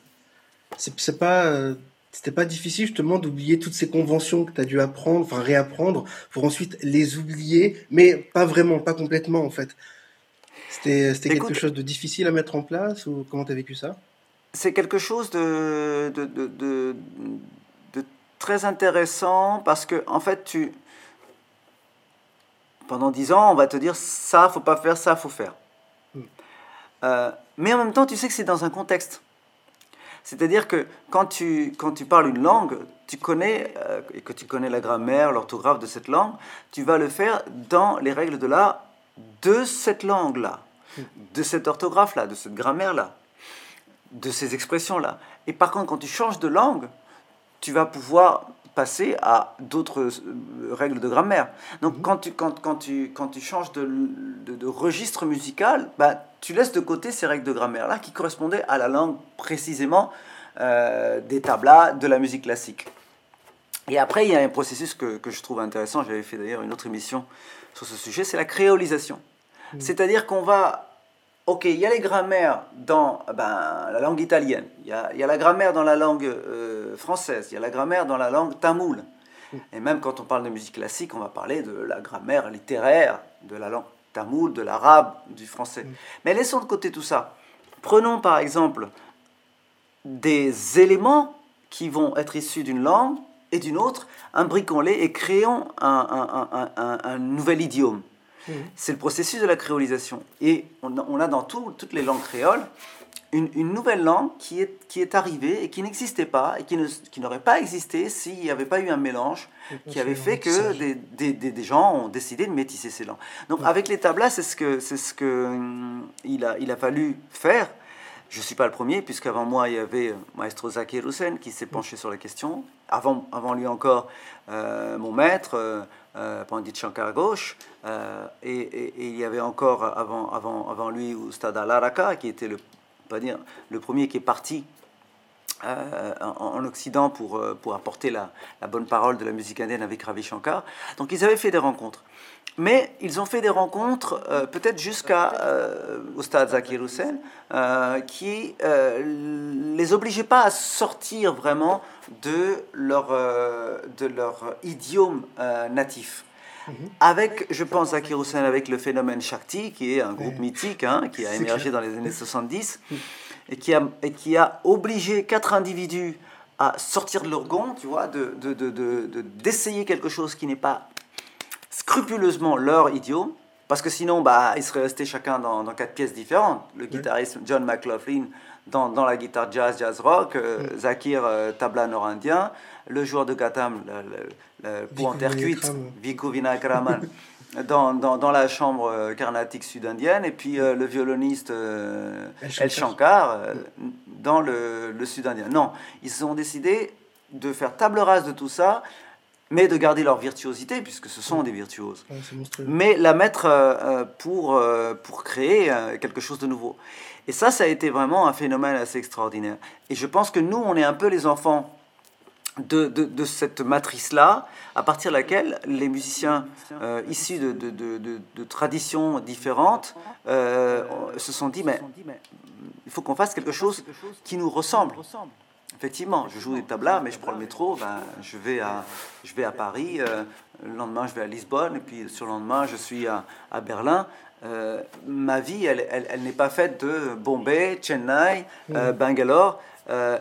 C'est pas. Euh, c'était pas difficile justement d'oublier toutes ces conventions que tu as dû apprendre, enfin réapprendre, pour ensuite les oublier, mais pas vraiment, pas complètement en fait. C'était quelque chose de difficile à mettre en place ou comment tu as vécu ça? C'est quelque chose de, de, de, très intéressant parce que, en fait, tu. Pendant dix ans, on va te dire ça, faut pas faire, ça, faut faire. Hmm. Euh, mais en même temps, tu sais que c'est dans un contexte. C'est-à-dire que quand tu, quand tu parles une langue, tu connais, euh, et que tu connais la grammaire, l'orthographe de cette langue, tu vas le faire dans les règles de l'art de cette langue-là, de cette orthographe-là, de cette grammaire-là, de ces expressions-là. Et par contre, quand tu changes de langue, tu vas pouvoir passer à d'autres euh, règles de grammaire. Donc mhm. quand, tu, quand, quand, tu, quand tu changes de, de, registre musical, bah, tu laisses de côté ces règles de grammaire-là qui correspondaient à la langue précisément euh, des tablas de la musique classique. Et après, il y a un processus que, que je trouve intéressant, j'avais fait d'ailleurs une autre émission sur ce sujet, c'est la créolisation. Mhm. C'est-à-dire qu'on va Ok, il y a les grammaires dans ben, la langue italienne, il y a, y a, la grammaire dans la langue euh, française, il y a la grammaire dans la langue tamoule. Et même quand on parle de musique classique, on va parler de la grammaire littéraire de la langue de l'arabe, du français. Mais laissons de côté tout ça. Prenons par exemple des éléments qui vont être issus d'une langue et d'une autre, imbriquons-les et créons un, un, un, un nouvel idiome. Mhm. C'est le processus de la créolisation. Et on a, dans toutes les langues créoles une, nouvelle langue qui est, qui est arrivée et qui n'existait pas et qui, ne, qui n'aurait pas existé s'il n'y avait pas eu un mélange qui avait fait que des, des, des, gens ont décidé de métisser ces langues. Donc avec les tablas, c'est ce que, c'est ce que hum, il, a, il a fallu faire. Je ne suis pas le premier, puisqu'avant moi, il y avait Maestro Zaki Hussein qui s'est penché sur la question. Avant, avant lui encore, euh, mon maître, euh, euh, Pandit Shankar Ghosh, euh, et, il y avait encore avant, avant, avant lui Ustad Al-Araka, qui était le, pas dire, le premier qui est parti euh, en, Occident pour, pour apporter la, la, bonne parole de la musique indienne avec Ravi Shankar. Donc ils avaient fait des rencontres. Mais ils ont fait des rencontres, euh, peut-être jusqu'à euh, au stade Zakir Hussein, euh, qui les obligeaient pas à sortir vraiment de leur, de leur idiome natif. Mhm. Avec, je pense, Zakir Hussein, avec le phénomène Shakti, qui est un groupe mythique, hein, qui a émergé dans les années 70, et qui a, et qui a obligé quatre individus à sortir de leur gond, tu vois, d'essayer de, de, de, d'essayer quelque chose qui n'est pas scrupuleusement leur idiome, parce que sinon, bah, ils seraient restés chacun dans, dans quatre pièces différentes. Le guitariste John McLaughlin dans, dans, la guitare jazz, jazz rock, euh, Zakir, euh, tabla nord-indien, le joueur de Gatam, le, le, en terre cuite, Viku Vinakraman, dans, dans, dans, la chambre euh, carnatique sud-indienne, et puis le violoniste El Shankar. Dans le, le sud-indien. Non, ils ont décidé de faire table rase de tout ça mais de garder leur virtuosité, puisque ce sont des virtuoses, mais la mettre pour, pour créer quelque chose de nouveau. Et ça, ça a été vraiment un phénomène assez extraordinaire. Et je pense que nous, on est un peu les enfants de, de, cette matrice-là, à partir de laquelle les musiciens issus de, de, traditions différentes se sont dit, mais il faut qu'on fasse quelque chose qui nous ressemble. Effectivement, je joue des tablas, mais je prends le métro, ben, je, vais à, je vais à Paris, euh, le lendemain je vais à Lisbonne, et puis sur le lendemain je suis à, à Berlin. Euh, ma vie, elle, elle, elle n'est pas faite de Bombay, Chennai, euh, mmh. Bangalore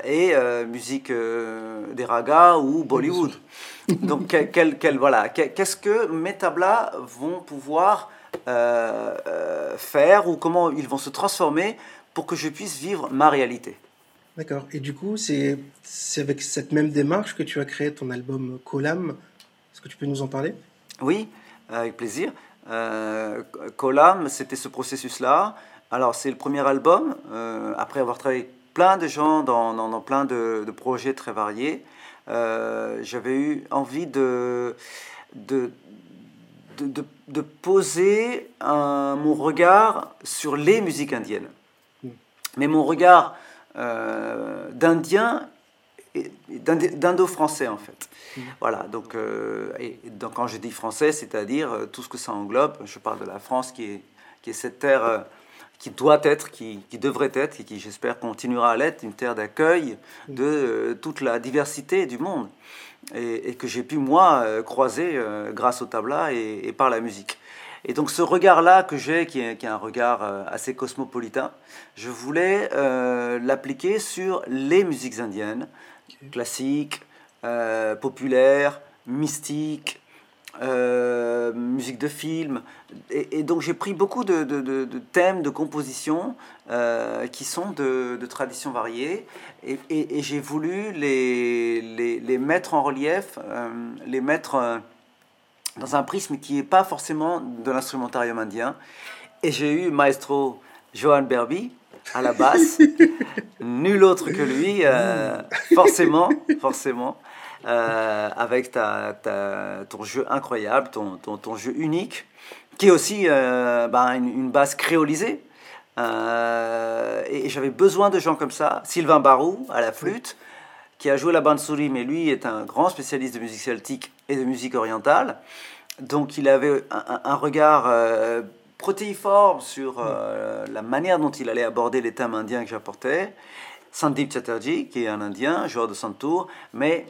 et musique des ragas ou Bollywood. Donc, quel, quel, voilà, qu'est-ce que mes tablas vont pouvoir faire ou comment ils vont se transformer pour que je puisse vivre ma réalité? D'accord. Et du coup, c'est avec cette même démarche que tu as créé ton album Colam. Est-ce que tu peux nous en parler? Oui, avec plaisir. Euh, Colam, c'était ce processus-là. Alors, c'est le premier album, euh, après avoir travaillé plein de gens dans, dans, plein de, projets très variés. Euh, j'avais eu envie de, de, de, de poser un, mon regard sur les musiques indiennes. Hmm. Mais mon regard d'Indiens d'indo-français en fait. Mmh. Voilà, donc, euh, et donc quand je dis français, c'est-à-dire euh, tout ce que ça englobe. Je parle de la France qui est, qui est cette terre qui doit être, qui, qui, devrait être, et qui j'espère continuera à l'être, une terre d'accueil mmh. de toute la diversité du monde. Et, que j'ai pu, moi, croiser grâce au tabla et, et par la musique. Et donc ce regard-là que j'ai, qui est, un regard euh, assez cosmopolitain, je voulais euh, l'appliquer sur les musiques indiennes, classiques, euh, populaires, mystiques, musique de film. Et, donc j'ai pris beaucoup de, thèmes, de compositions qui sont de, traditions variées. Et, j'ai voulu les, mettre en relief, les mettre dans un prisme qui n'est pas forcément de l'instrumentarium indien. Et j'ai eu maestro Johan Berby à la basse, nul autre que lui, euh, forcément, forcément, euh, avec ta, ta, ton jeu incroyable, ton, ton, ton, jeu unique, qui est aussi euh, ben, une, basse créolisée. et, j'avais besoin de gens comme ça. Sylvain Barou à la flûte, qui a joué la bansuri, mais lui est un grand spécialiste de musique celtique et de musique orientale. Donc il avait un, regard euh, protéiforme sur euh, la manière dont il allait aborder les thèmes indiens que j'apportais. Sandeep Chatterjee, qui est un Indien, joueur de santour, mais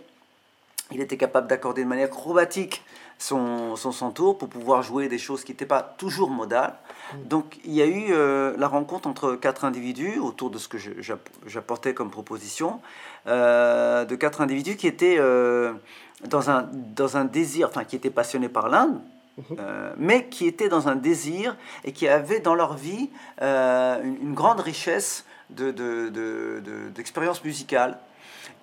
il était capable d'accorder de manière chromatique son, son santour pour pouvoir jouer des choses qui n'étaient pas toujours modales. Mm. Donc il y a eu euh, la rencontre entre quatre individus autour de ce que j'apportais comme proposition, de quatre individus qui étaient dans un, dans un désir, enfin qui étaient passionnés par l'Inde. Euh, mais qui étaient dans un désir et qui avaient dans leur vie euh, une, grande richesse d'expériences de, de, musicales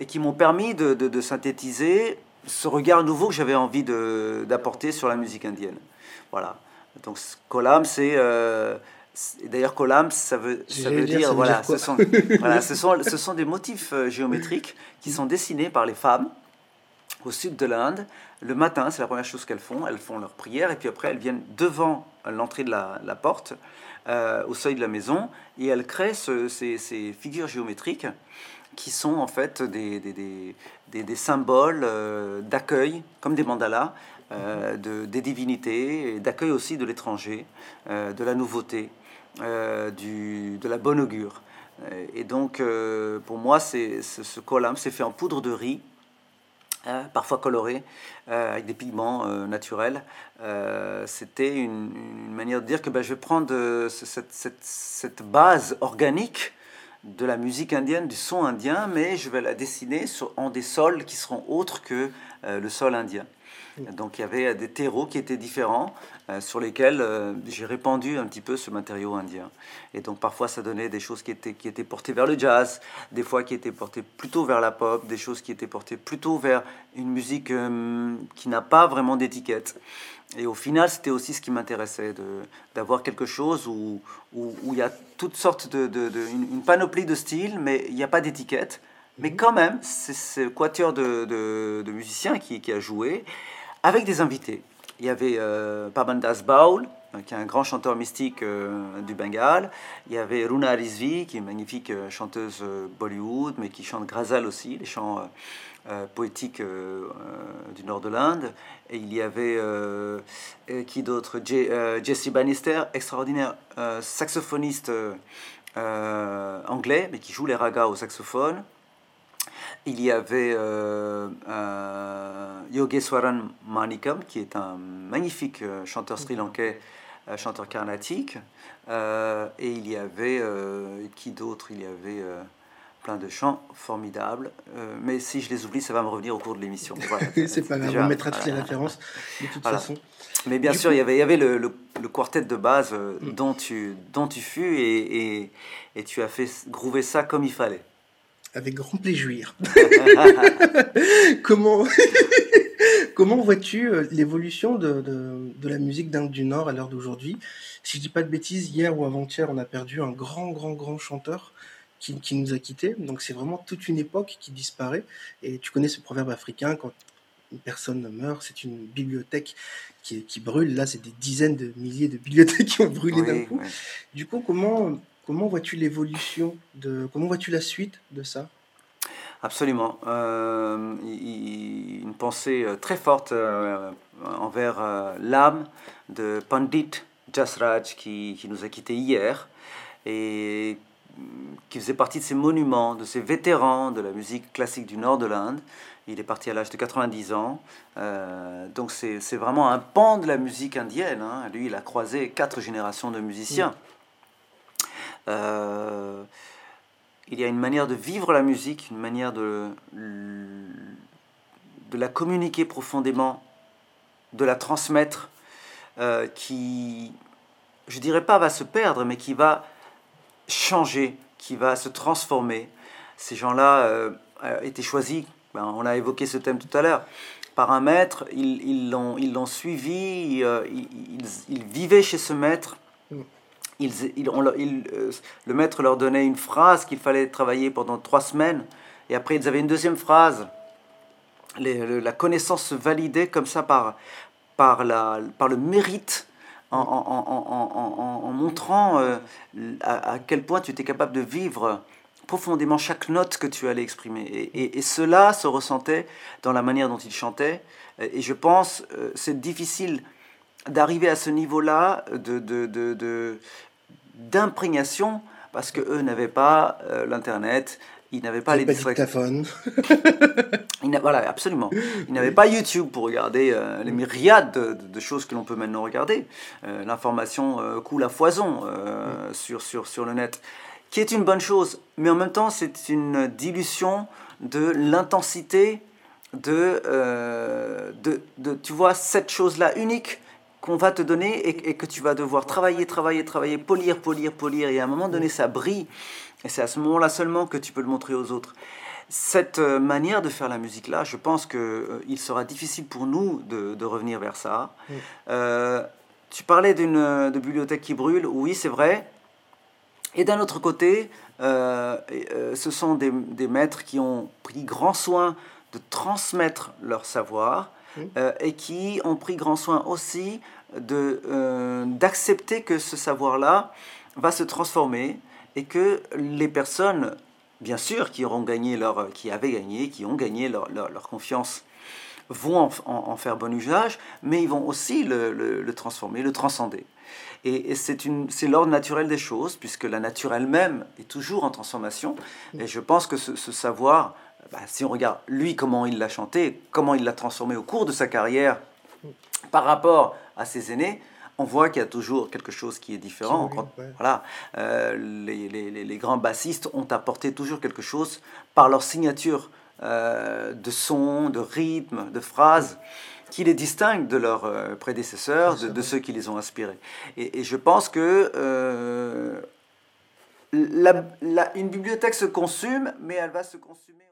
et qui m'ont permis de, synthétiser ce regard nouveau que j'avais envie d'apporter sur la musique indienne. Voilà. Donc Kolam, c'est... Euh, D'ailleurs, kolam, ça veut, ça veut dire, voilà, ce sont, voilà, ce sont, ce sont des motifs géométriques qui sont dessinés par les femmes au sud de l'Inde. Le matin, c'est la première chose qu'elles font. Elles font leur prière et puis après, elles viennent devant l'entrée de la, porte, euh, au seuil de la maison, et elles créent ces, figures géométriques qui sont en fait des, symboles euh, d'accueil, comme des mandalas, de, des divinités, d'accueil aussi de l'étranger, de la nouveauté, du, de la bonne augure. Et donc, pour moi, c'est, ce, ce column c'est fait en poudre de riz Hein, parfois coloré, euh, avec des pigments euh, naturels. Euh, c'était une, manière de dire que ben, je vais prendre cette, cette, cette, base organique de la musique indienne, du son indien, mais je vais la dessiner sur, en des sols qui seront autres que le sol indien. Donc il y avait des terreaux qui étaient différents, euh, sur lesquels euh, j'ai répandu un petit peu ce matériau indien. Et donc parfois ça donnait des choses qui étaient, qui étaient portées vers le jazz, des fois qui étaient portées plutôt vers la pop, des choses qui étaient portées plutôt vers une musique euh, qui n'a pas vraiment d'étiquette. Et au final, c'était aussi ce qui m'intéressait, d'avoir quelque chose où, où, il y a toutes sortes de, de, une, panoplie de styles, mais il n'y a pas d'étiquette. Mais mhm. quand même, c'est ce quatuor de, de, musiciens qui, qui, a joué avec des invités. Il y avait euh, Pabandas Baul, euh, qui est un grand chanteur mystique euh, du Bengale. Il y avait Runa Rizvi, qui est une magnifique euh, chanteuse Bollywood, mais qui chante Ghazal aussi, les chants poétiques du nord de l'Inde. Et il y avait, qui d'autre? Jesse Bannister, extraordinaire saxophoniste anglais, mais qui joue les ragas au saxophone. Il y avait euh, euh, Yogeswaran Manikam, qui est un magnifique euh, chanteur sri lankais, euh, chanteur carnatique. et il y avait, qui d'autre? Il y avait plein de chants formidables. mais si je les oublie, ça va me revenir au cours de l'émission. Voilà, c'est pas grave, on mettra toutes les références de toute façon. Mais bien sûr, il y avait, il y avait le, le, quartet de base mm. dont, tu, dont tu fus et, et, et tu as fait groover ça comme il fallait avec grand plaisir. comment comment vois-tu euh, l'évolution de, de, de, la musique d'Inde du Nord à l'heure d'aujourd'hui? Si je dis pas de bêtises, hier ou avant-hier, on a perdu un grand, grand, grand chanteur qui, qui nous a quittés. Donc c'est vraiment toute une époque qui disparaît. Et tu connais ce proverbe africain, quand une personne meurt, c'est une bibliothèque qui, qui brûle. Là, c'est des dizaines de milliers de bibliothèques qui ont brûlé d'un coup. Du coup, comment Comment vois-tu l'évolution de comment vois-tu la suite de ça? Absolument. Euh, une pensée euh, très forte euh, envers l'âme de Pandit Jasraj qui, qui, nous a quittés hier et qui faisait partie de ces monuments, de ces vétérans de la musique classique du nord de l'Inde. Il est parti à l'âge de 90 ans. donc c'est vraiment un pan de la musique indienne. Hein. Lui, il a croisé quatre générations de musiciens. Euh, il y a une manière de vivre la musique, une manière de, de la communiquer profondément, de la transmettre, euh, qui, je dirais pas va se perdre, mais qui va changer, qui va se transformer. Ces gens-là euh, étaient choisis, ben, on a évoqué ce thème tout à l'heure, par un maître, ils l'ont ils, suivi, ils, ils, vivaient chez ce maître, euh, le maître leur donnait une phrase qu'il fallait travailler pendant trois semaines, et après ils avaient une deuxième phrase. la connaissance se validait comme ça par, par, la, par le mérite, en, en, montrant euh, à, quel point tu étais capable de vivre profondément chaque note que tu allais exprimer. Et, et, cela se ressentait dans la manière dont ils chantaient. Et je pense, euh, c'est difficile d'arriver à ce niveau-là de, de, de, d'imprégnation parce que eux n'avaient pas euh, l'internet, ils n'avaient pas les distractions. voilà, absolument. Ils n'avaient pas YouTube pour regarder euh, les myriades de, choses que l'on peut maintenant regarder. Euh, l'information coule à foison sur, sur, sur le net, qui est une bonne chose, mais en même temps, c'est une dilution de l'intensité de, de, de, tu vois, cette chose-là unique qu'on va te donner et, que tu vas devoir travailler, travailler, travailler, polir, polir, polir, et à un moment donné, ça brille. Et c'est à ce moment-là seulement que tu peux le montrer aux autres. Cette euh, manière de faire la musique-là, je pense qu'il euh, il sera difficile pour nous de, revenir vers ça. Euh, tu parlais d'une de bibliothèque qui brûle, oui, c'est vrai. Et d'un autre côté, ce sont des, des, maîtres qui ont pris grand soin de transmettre leur savoir, euh, et qui ont pris grand soin aussi de, euh, d'accepter que ce savoir-là va se transformer et que les personnes, bien sûr, qui, auront gagné leur, qui avaient gagné, qui ont gagné leur, leur, confiance vont en, faire bon usage, mais ils vont aussi le, transformer, le transcender. Et, c'est l'ordre naturel des choses, puisque la nature elle-même est toujours en transformation. Et je pense que ce, savoir, bah, si on regarde lui comment il l'a chanté, comment il l'a transformé au cours de sa carrière par rapport à ses aînés, on voit qu'il y a toujours quelque chose qui est différent. Voilà, euh, les, les, les, grands bassistes ont apporté toujours quelque chose par leur signature euh, de son, de rythme, de phrase qui les distingue de leurs euh, prédécesseurs, de, ceux qui les ont inspirés. Et, je pense que la, une bibliothèque se consume, mais elle va se consumer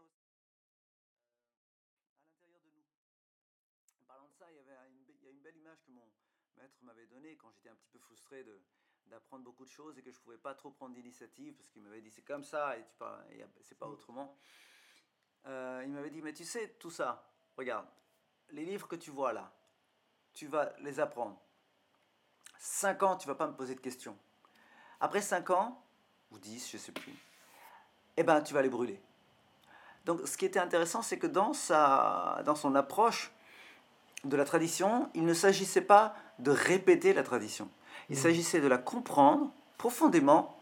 d'apprendre beaucoup de choses et que je ne pouvais pas trop prendre d'initiative parce qu'il m'avait dit c'est comme ça et, et c'est pas mm. autrement. Euh, il m'avait dit mais tu sais tout ça, regarde, les livres que tu vois là, tu vas les apprendre. Cinq ans, tu vas pas me poser de questions. Après cinq ans, ou dix, je sais plus, eh ben tu vas les brûler. Donc ce qui était intéressant, c'est que dans, sa, dans son approche de la tradition, il ne s'agissait pas de répéter la tradition. Il mm. s'agissait de la comprendre profondément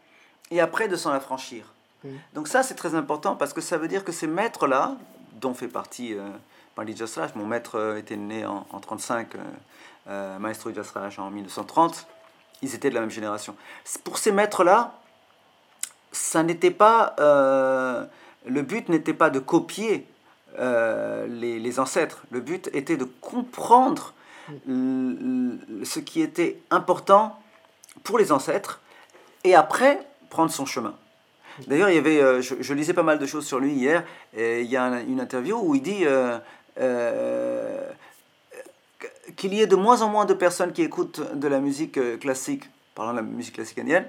et après de s'en affranchir. Mm. Donc ça, c'est très important parce que ça veut dire que ces maîtres-là, dont fait partie euh, Jasraj, mon maître euh, était né en, 1935, euh, euh, Maestro Jasraj en 1930, ils étaient de la même génération. Pour ces maîtres-là, ça n'était pas... Le but n'était pas de copier les, les, ancêtres, le but était de comprendre ce qui était important pour les ancêtres et après prendre son chemin. D'ailleurs, il y avait, euh, je, lisais pas mal de choses sur lui hier, et il y a une interview où il dit euh, euh, qu'il y ait de moins en moins de personnes qui écoutent de la musique classique, parlant de la musique classique indienne,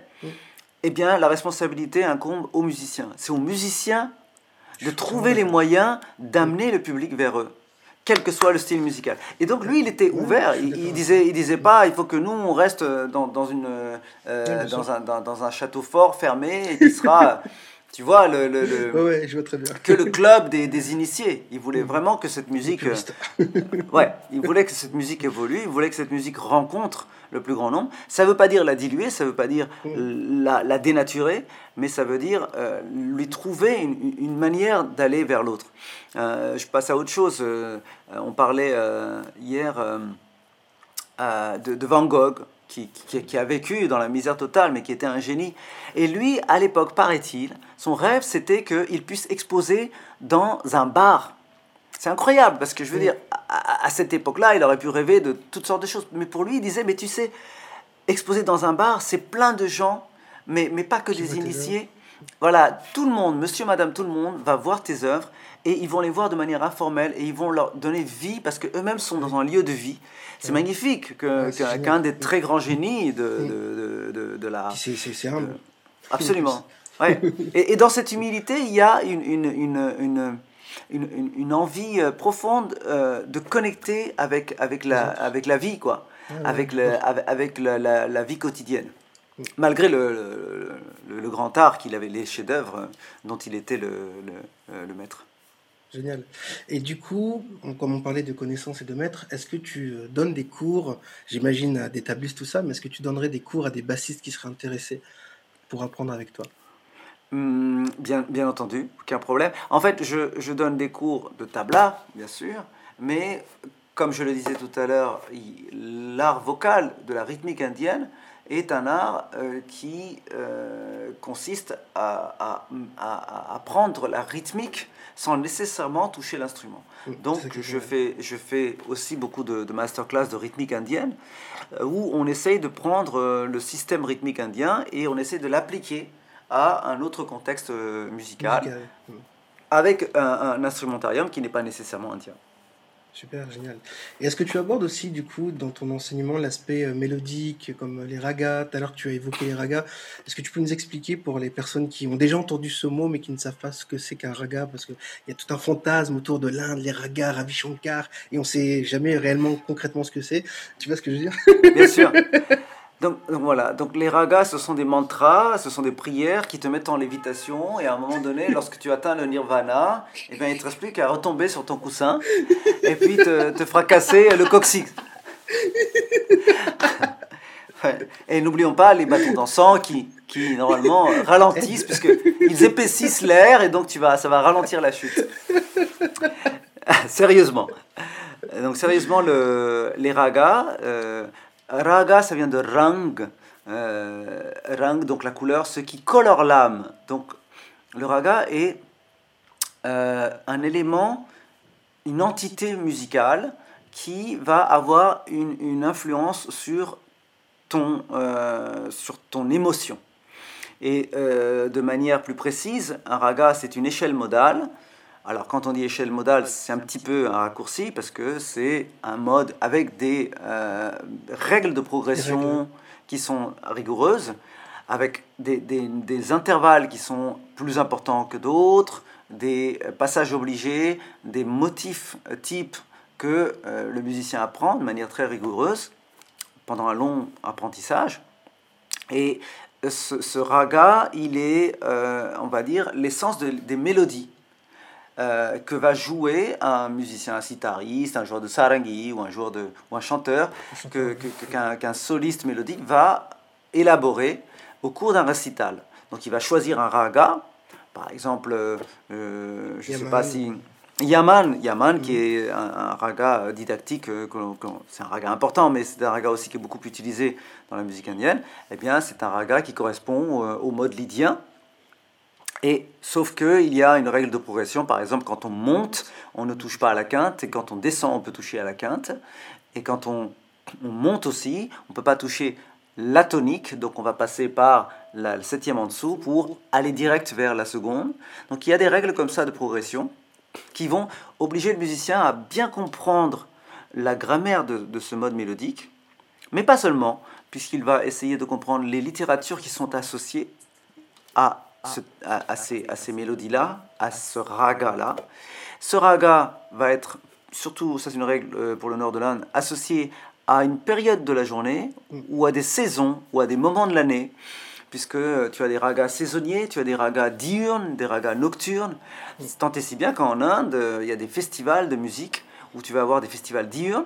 eh bien, la responsabilité incombe aux musiciens. C'est aux musiciens de trouver les moyens d'amener le public vers eux quel que soit le style musical. Et donc lui, il était ouvert. Il, disait, il disait pas, il faut que nous on reste dans, dans une, euh, dans, un, dans, dans, un château fort fermé et qui sera tu vois, le, le, je vois très bien. que le club des, des, initiés. Il voulait vraiment que cette musique. Euh, ouais, il voulait que cette musique évolue, il voulait que cette musique rencontre le plus grand nombre. Ça ne veut pas dire la diluer, ça ne veut pas dire mm. la, la, dénaturer, mais ça veut dire euh, lui trouver une, une manière d'aller vers l'autre. Euh, je passe à autre chose. on parlait hier de, de Van Gogh qui, a vécu dans la misère totale, mais qui était un génie. Et lui, à l'époque, paraît-il, son rêve, c'était qu'il puisse exposer dans un bar. C'est incroyable, parce que je veux dire, à, cette époque-là, il aurait pu rêver de toutes sortes de choses. Mais pour lui, il disait, mais tu sais, exposer dans un bar, c'est plein de gens, mais, mais pas que des initiés. Voilà, tout le monde, monsieur, madame, tout le monde va voir tes œuvres et ils vont les voir de manière informelle et ils vont leur donner vie parce qu'eux-mêmes sont dans un lieu de vie. C'est magnifique qu'un des très grands génies de, de, de, de la... C'est humble. Absolument. Ouais. Et, et, dans cette humilité, il y a une, une, une, une, une envie euh, profonde euh, de connecter avec, avec, la, avec la vie, quoi. avec, le, avec, la, la, vie quotidienne. Malgré le, le, le, grand art qu'il avait, les chefs-d'œuvre dont il était le, le maître. Génial. Et du coup, comme on parlait de connaissances et de maîtres, est-ce que tu euh, donnes des cours, j'imagine à des tablistes, tout ça, mais est-ce que tu donnerais des cours à des bassistes qui seraient intéressés pour apprendre avec toi? Hmm, bien, bien entendu, aucun problème. En fait, je, je donne des cours de tabla, bien sûr, mais comme je le disais tout à l'heure, l'art vocal de la rythmique indienne est un art euh, qui euh, consiste à, à, à, prendre la rythmique sans nécessairement toucher l'instrument. Donc je fais, je fais aussi beaucoup de, de masterclass de rythmique indienne euh, où on essaye de prendre le système rythmique indien et on essaie de l'appliquer à un autre contexte musical, avec un, un instrumentarium qui n'est pas nécessairement indien. Super, génial. Et est-ce que tu abordes aussi, du coup, dans ton enseignement, l'aspect euh, mélodique, comme les ragas? Tout à l'heure, tu as évoqué les ragas. Est-ce que tu peux nous expliquer pour les personnes qui ont déjà entendu ce mot, mais qui ne savent pas ce que c'est qu'un raga? Parce qu'il y a tout un fantasme autour de l'Inde, les ragas, Ravi Shankar, et on ne sait jamais réellement concrètement ce que c'est. Tu vois ce que je veux dire? Bien sûr. Donc, voilà, donc les ragas, ce sont des mantras, ce sont des prières qui te mettent en lévitation et à un moment donné, lorsque tu atteins le nirvana, eh bien, il ne te reste plus qu'à retomber sur ton coussin et puis te, te fracasser le coccyx. Et n'oublions pas les bâtons d'encens qui, qui normalement ralentissent puisqu'ils épaississent l'air et donc tu vas, ça va ralentir la chute. sérieusement. Donc sérieusement, le, les ragas, euh, raga ça vient de rang, euh, rang donc la couleur, ce qui colore l'âme. Donc le raga est euh, un élément, une entité musicale qui va avoir une, influence sur ton, euh, sur ton émotion. Et de manière plus précise, un raga, c'est une échelle modale. Alors quand on dit échelle modale, c'est un petit peu un raccourci parce que c'est un mode avec des euh, règles de progression qui sont rigoureuses, avec des, des, des, intervalles qui sont plus importants que d'autres, des passages obligés, des motifs types que le musicien apprend de manière très rigoureuse pendant un long apprentissage. Et ce, raga, il est, euh, on va dire, l'essence des mélodies euh, que va jouer un musicien, un sitariste, un joueur de sarangi ou un, joueur de, ou un chanteur, qu'un que, soliste mélodique va élaborer au cours d'un récital. Donc il va choisir un raga, par exemple, euh, je ne sais pas si Yaman, Yaman qui mm. est un, raga didactique, euh, c'est un raga important, mais c'est un raga aussi qui est beaucoup utilisé dans la musique indienne, eh bien c'est un raga qui correspond euh, au mode lydien. Et sauf qu'il y a une règle de progression, par exemple quand on monte, on ne touche pas à la quinte, et quand on descend, on peut toucher à la quinte. Et quand on, on monte aussi, on ne peut pas toucher la tonique, donc on va passer par la, septième en dessous pour aller direct vers la seconde. Donc il y a des règles comme ça de progression qui vont obliger le musicien à bien comprendre la grammaire de, ce mode mélodique, mais pas seulement, puisqu'il va essayer de comprendre les littératures qui sont associées à, à, ces, à ces mélodies-là, à ce raga-là. Ce raga va être, surtout, ça c'est une règle euh, pour le nord de l'Inde, associé à une période de la journée, ou à des saisons, ou à des moments de l'année puisque tu as des ragas saisonniers, tu as des ragas diurnes, des ragas nocturnes. Tant et si bien qu'en Inde, il y a des festivals de musique où tu vas avoir des festivals diurnes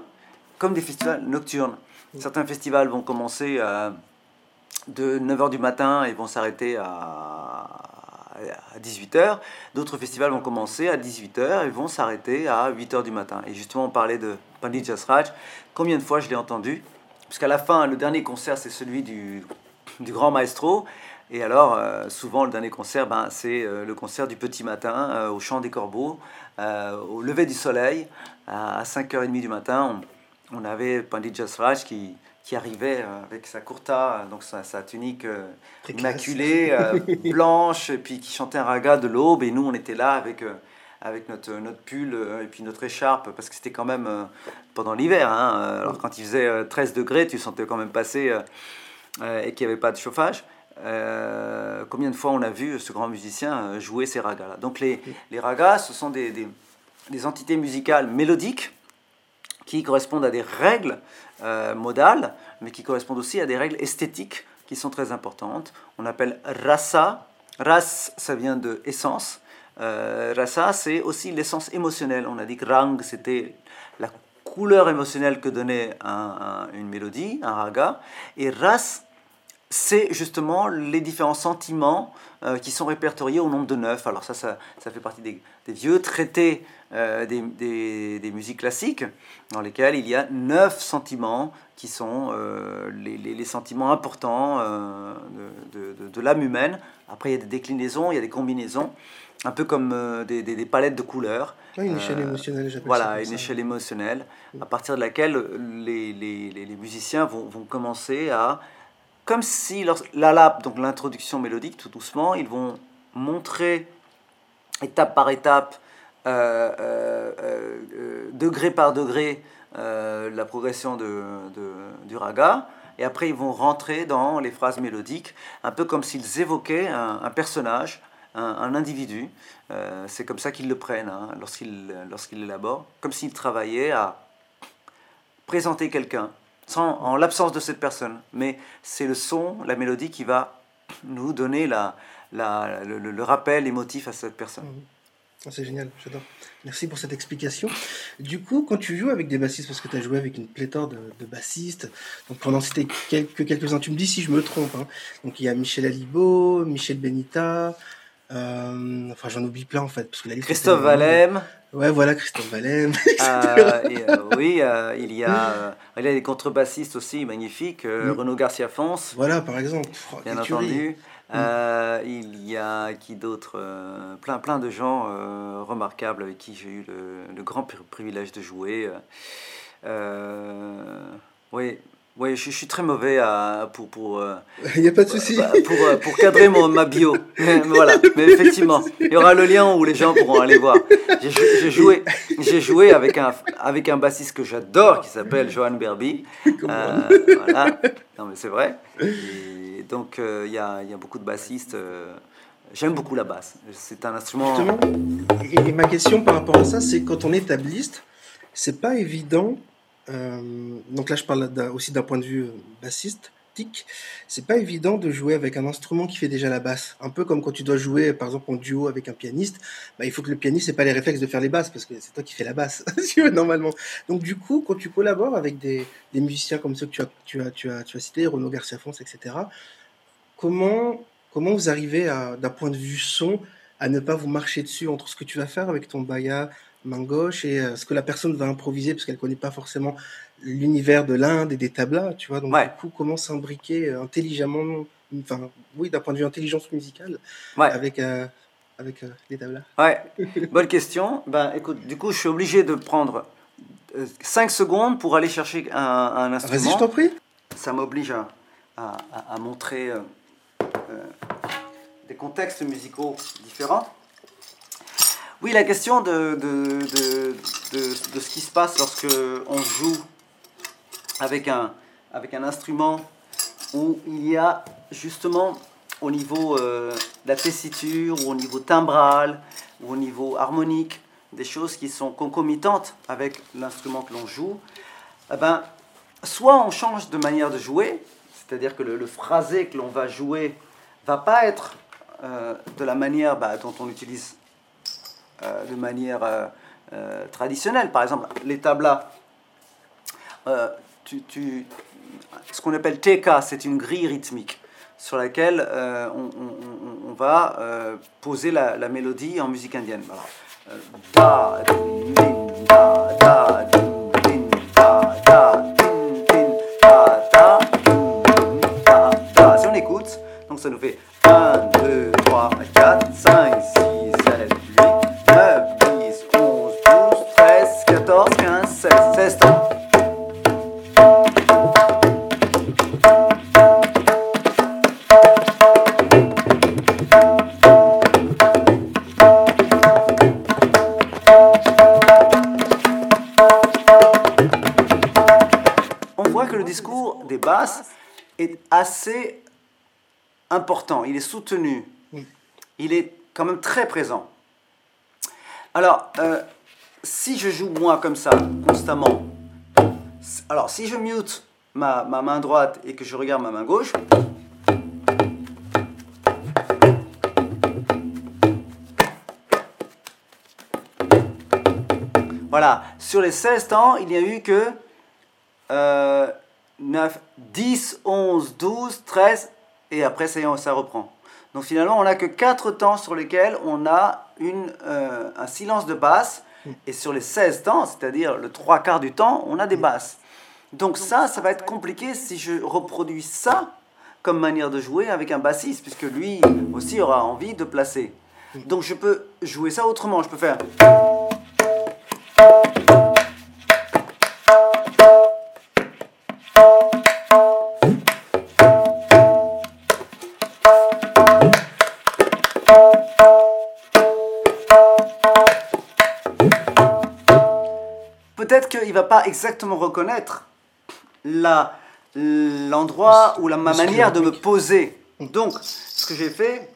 comme des festivals nocturnes. Certains festivals vont commencer à, de 9h du matin et vont s'arrêter à, 18h. D'autres festivals vont commencer à 18h et vont s'arrêter à 8h du matin. Et justement, on parlait de Pandit Jasraj. Combien de fois je l'ai entendu? Parce qu'à la fin, le dernier concert, c'est celui du du grand maestro. Et alors, euh, souvent, le dernier concert, ben, c'est euh, le concert du petit matin euh, au Chant des Corbeaux, au lever du soleil, à 5h30 du matin. On, avait Pandit Jasraj qui, qui arrivait avec sa kurta, donc sa, sa tunique immaculée, blanche, et puis qui chantait un raga de l'aube. Et nous, on était là avec avec notre, notre pull et puis notre écharpe, parce que c'était quand même pendant l'hiver. Hein, alors quand il faisait 13 degrés, tu sentais quand même passer euh, et qu'il n'y avait pas de chauffage, euh, combien de fois on a vu ce grand musicien euh, jouer ces ragas-là? Donc les, les, ragas, ce sont des, des, des, entités musicales mélodiques qui correspondent à des règles modales, mais qui correspondent aussi à des règles esthétiques qui sont très importantes. On appelle rasa. Ras, ça vient de essence. rasa, c'est aussi l'essence émotionnelle. On a dit que rang, c'était la couleur émotionnelle que donnait une mélodie, un raga. Et ras, c'est justement les différents sentiments euh, qui sont répertoriés au nombre de neuf. Alors ça, ça, fait partie des, vieux traités euh, des, musiques classiques, dans lesquels il y a neuf sentiments qui sont euh, les, sentiments importants de, l'âme humaine. Après, il y a des déclinaisons, il y a des combinaisons, un peu comme des, palettes de couleurs. une échelle émotionnelle, Voilà, une échelle émotionnelle, à partir de laquelle les, musiciens vont, vont commencer à comme si l'alap, donc l'introduction mélodique, tout doucement, ils vont montrer étape par étape, euh, euh, euh, degré par degré, la progression du raga. Et après, ils vont rentrer dans les phrases mélodiques, un peu comme s'ils évoquaient un, personnage, un, individu. C'est comme ça qu'ils le prennent hein, lorsqu'ils lorsqu'ils l'élaborent, comme s'ils travaillaient à présenter quelqu'un sans, en l'absence de cette personne. Mais c'est le son, la mélodie qui va nous donner la, la, le, rappel émotif à cette personne. Mhm. Ah, c'est génial, j'adore. Merci pour cette explication. Du coup, quand tu joues avec des bassistes, parce que tu as joué avec une pléthore de, bassistes, donc pendant citer quelques, quelques-uns, tu me dis si je me trompe. hein. Donc il y a Michel Alibo, Michel Benita, euh, enfin j'en oublie plein en fait. Parce que la liste Christophe. Valem, Ouais, voilà, Christophe Valem. euh, et, euh, oui, euh, il, y a, il y a des contrebassistes aussi magnifiques, Mm. Renaud Garcia Fons, voilà, par exemple. Oh, bien entendu. Euh, il y a qui d'autre plein, plein de gens remarquables avec qui j'ai eu le, le grand pri- privilège de jouer. Oui, oui je, je suis très mauvais à, pour, pour, euh, Il n'y a pas de souci. bah, pour, euh, pour cadrer mon, ma bio. voilà, mais effectivement, il y aura le lien où les gens pourront aller voir. J'ai jou- j'ai joué, joué avec, un, avec un bassiste que j'adore qui s'appelle Johan Berby. Euh, voilà, non mais c'est vrai. Et donc euh, il y, a, y a beaucoup de bassistes. euh, J'aime beaucoup la basse. C'est un instrument. Justement, et, et ma question par rapport à ça, c'est quand on est tabliste, c'est pas évident. Euh, donc là, je parle aussi d'un point de vue euh, bassistique. C'est pas évident de jouer avec un instrument qui fait déjà la basse. Un peu comme quand tu dois jouer, par exemple, en duo avec un pianiste. Bah, il faut que le pianiste n'ait pas les réflexes de faire les basses parce que c'est toi qui fais la basse, normalement. Donc du coup, quand tu collabores avec des, musiciens comme ceux que tu as, tu cités, Renaud Garcia Fons, etc. Comment comment vous arrivez d'un point de vue son à ne pas vous marcher dessus entre ce que tu vas faire avec ton baya main gauche et euh, ce que la personne va improviser parce qu'elle connaît pas forcément l'univers de l'Inde et des tablas, tu vois. Donc Ouais. du coup, comment s'imbriquer euh, intelligemment, enfin, oui, d'un point de vue intelligence musicale Ouais. avec euh, avec les tablas. Ouais, bonne question. Ben, écoute, du coup, je suis obligé de prendre 5 secondes pour aller chercher un, un Vas-y, je instrument. t'en prie. Ça m'oblige à, à- à- à montrer des contextes musicaux différents. Oui, la question de, de, ce qui se passe lorsque on joue avec un, instrument où il y a justement au niveau euh, de la tessiture, ou au niveau timbral, ou au niveau harmonique, des choses qui sont concomitantes avec l'instrument que l'on joue, eh ben, soit on change de manière de jouer, c'est-à-dire que le, phrasé que l'on va jouer va pas être euh, de la manière bah, dont on utilise de manière euh, euh, traditionnelle. Par exemple, les tablas, euh, tu, tu- ce qu'on appelle TK, c'est une grille rythmique sur laquelle euh, on, va euh, poser la, mélodie en musique indienne. Euh. Si on écoute, donc ça nous fait 1, 2, 3, 4, 5, 6, 16, 16 temps. on voit que le discours des basses est assez important, il est soutenu, il est quand même très présent. Alors, euh, si je joue moi comme ça, constamment, alors si je mute ma, ma main droite et que je regarde ma main gauche, Voilà, sur les 16 temps, il n'y a eu que euh, 9, 10, 11, 12, 13, et après ça, ça reprend. Donc finalement, on n'a que 4 temps sur lesquels on a euh, un silence de basse, et sur les 16 temps, c'est-à-dire le trois quarts du temps, on a des basses. Donc ça, ça va être compliqué si je reproduis ça comme manière de jouer avec un bassiste, puisque lui aussi aura envie de placer. Donc je peux jouer ça autrement, je peux faire... va pas exactement reconnaître la l'endroit ou la ma manière de me poser. Donc, ce que j'ai fait,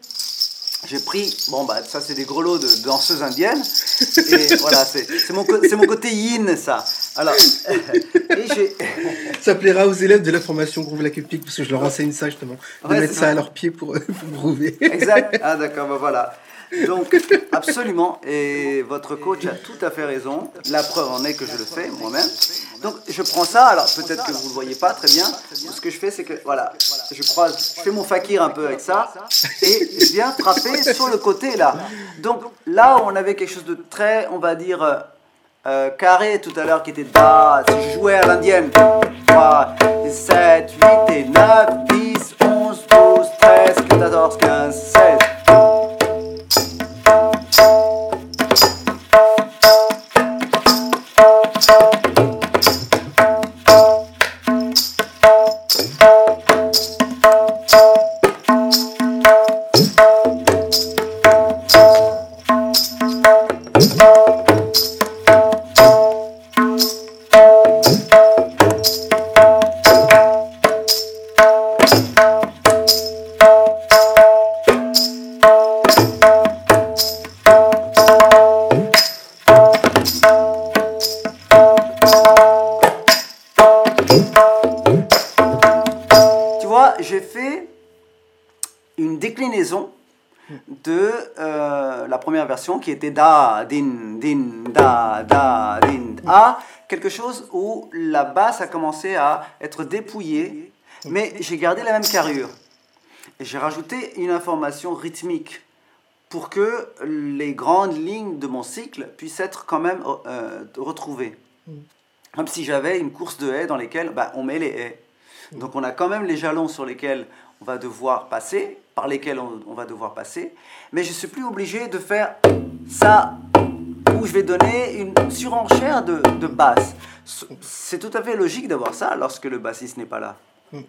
j'ai pris, bon bah ça c'est des grelots de danseuse indienne, et voilà, c'est c'est mon, c'est mon côté yin ça. Alors, et j'ai. Ça plaira aux élèves de la formation Groove la Pique, parce que je leur enseigne ça justement, de Ouais, mettre ça à leurs pieds pour, pour groover. Exact. Ah d'accord, bah voilà. Donc, absolument. Et votre coach a tout à fait raison. La preuve en est que je le fais moi-même. Donc, je prends ça. Alors, peut-être que vous ne le voyez pas très bien. Ce que je fais, c'est que, voilà, je, croise, je fais mon fakir un peu avec ça. Et je viens frapper sur le côté, là. Donc, là, on avait quelque chose de très, on va dire, euh, euh, carré tout à l'heure qui était da. Si je jouais à l'indienne. 3, 7, 8 et 9, 10, première version qui était da, din, din, da, da, din, à quelque chose où la basse a commencé à être dépouillée, mais j'ai gardé la même carrure. Et j'ai rajouté une information rythmique pour que les grandes lignes de mon cycle puissent être quand même euh, retrouvées. Comme si j'avais une course de haies dans lesquelles bah, on met les haies. Donc on a quand même les jalons sur lesquels on va devoir passer, par lesquels on, on va devoir passer, mais je ne suis plus obligé de faire ça où je vais donner une surenchère de, de basse. C'est tout à fait logique d'avoir ça lorsque le bassiste n'est pas là,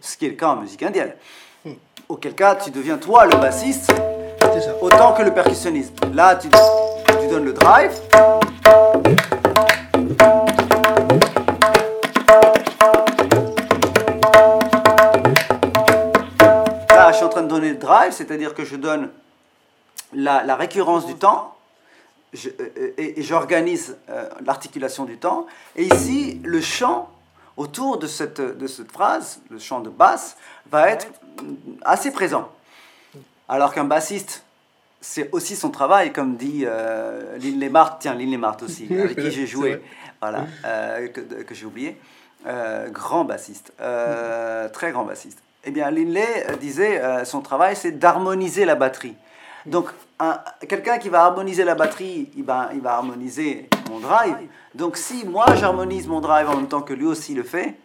ce qui est le cas en musique indienne. Auquel cas, tu deviens toi le bassiste autant que le percussionniste. Là, tu, tu donnes le drive. Train de drive, c'est-à-dire que je donne la, la récurrence du temps je- euh, et, et j'organise euh, l'articulation du temps. Et ici, le chant autour de cette, de cette phrase, le chant de basse, va être assez présent. Alors qu'un bassiste, c'est aussi son travail, comme dit euh, Lynn Lemart, tiens, Lynn Lemart aussi, avec qui j'ai joué, voilà, euh, que, que j'ai oublié. Euh, grand bassiste, euh, très grand bassiste. Eh bien, Linley euh, disait, euh, son travail, c'est d'harmoniser la batterie. Donc, un- quelqu'un qui va harmoniser la batterie, il va, il va harmoniser mon drive. Donc, si moi, j'harmonise mon drive en même temps que lui aussi le fait,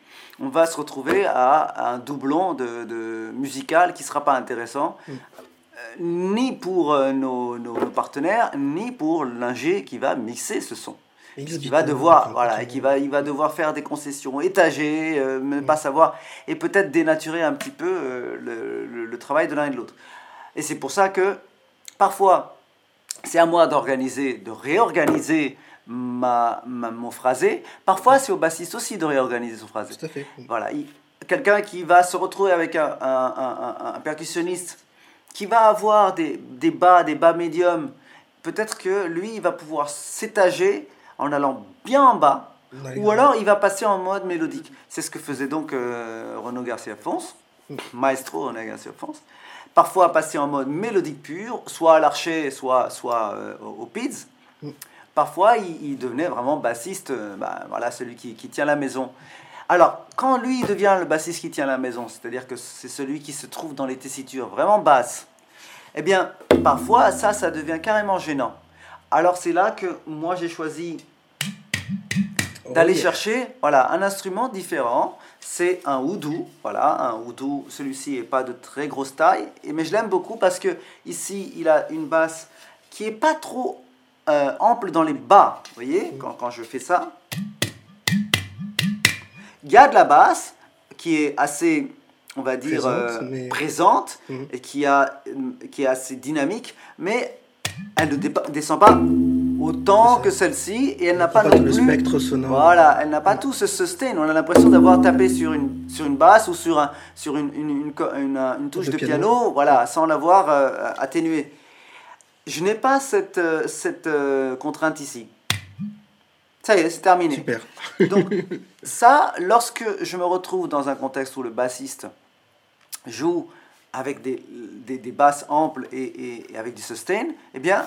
on va se retrouver à, à un doublon de, de musical qui ne sera pas intéressant, euh, ni pour euh, nos partenaires, ni pour l'ingé qui va mixer ce son. Qui va devoir, voilà, et qui va, il va devoir faire des concessions, étager, euh, ne pas savoir, et peut-être dénaturer un petit peu euh, le, le- le travail de l'un et de l'autre. Et c'est pour ça que parfois, c'est à moi d'organiser, de réorganiser ma, ma- mon phrasé. Parfois, c'est au bassiste aussi de réorganiser son phrasé. Tout à fait. Voilà, il- quelqu'un qui va se retrouver avec un, un- un- un- un percussionniste qui va avoir des, des bas, des bas médiums, peut-être que lui, il va pouvoir s'étager en allant bien en bas, ou alors il va passer en mode mélodique. C'est ce que faisait donc euh, Renaud Garcia Fonce, maestro Renaud Garcia Fonce. Parfois passer en mode mélodique pur, soit à l'archer, soit, soit euh, au, PIDS. Parfois, il, il devenait vraiment bassiste, euh, bah, voilà, celui qui, qui tient la maison. Alors, quand lui devient le bassiste qui tient la maison, c'est-à-dire que c'est celui qui se trouve dans les tessitures vraiment basses, eh bien, parfois, ça, ça devient carrément gênant. Alors, c'est là que moi, j'ai choisi d'aller Oh, yeah. chercher voilà, un instrument différent. C'est un oudou. Voilà, un oudou. Celui-ci n'est pas de très grosse taille, mais je l'aime beaucoup parce que ici, il a une basse qui est pas trop euh, ample dans les bas. Vous voyez, quand, quand je fais ça, il y a de la basse qui est assez, on va dire, Présente, euh, mais- présente Mhm. et qui, a, qui est assez dynamique, mais elle ne dépa- descend pas autant que celle-ci et elle n'a pas pas non tout le plus. spectre sonore. Voilà, elle n'a pas tout ce sustain. On a l'impression d'avoir tapé sur une, sur une basse ou sur, un, sur une, une, une, euh, une touche De de piano. piano, voilà, sans l'avoir euh, atténuée. Je n'ai pas cette, euh, cette euh, contrainte ici. Ça y est, c'est terminé. Super. Donc, ça, lorsque je me retrouve dans un contexte où le bassiste joue avec des, des, des basses amples et, et- et avec du sustain, eh bien,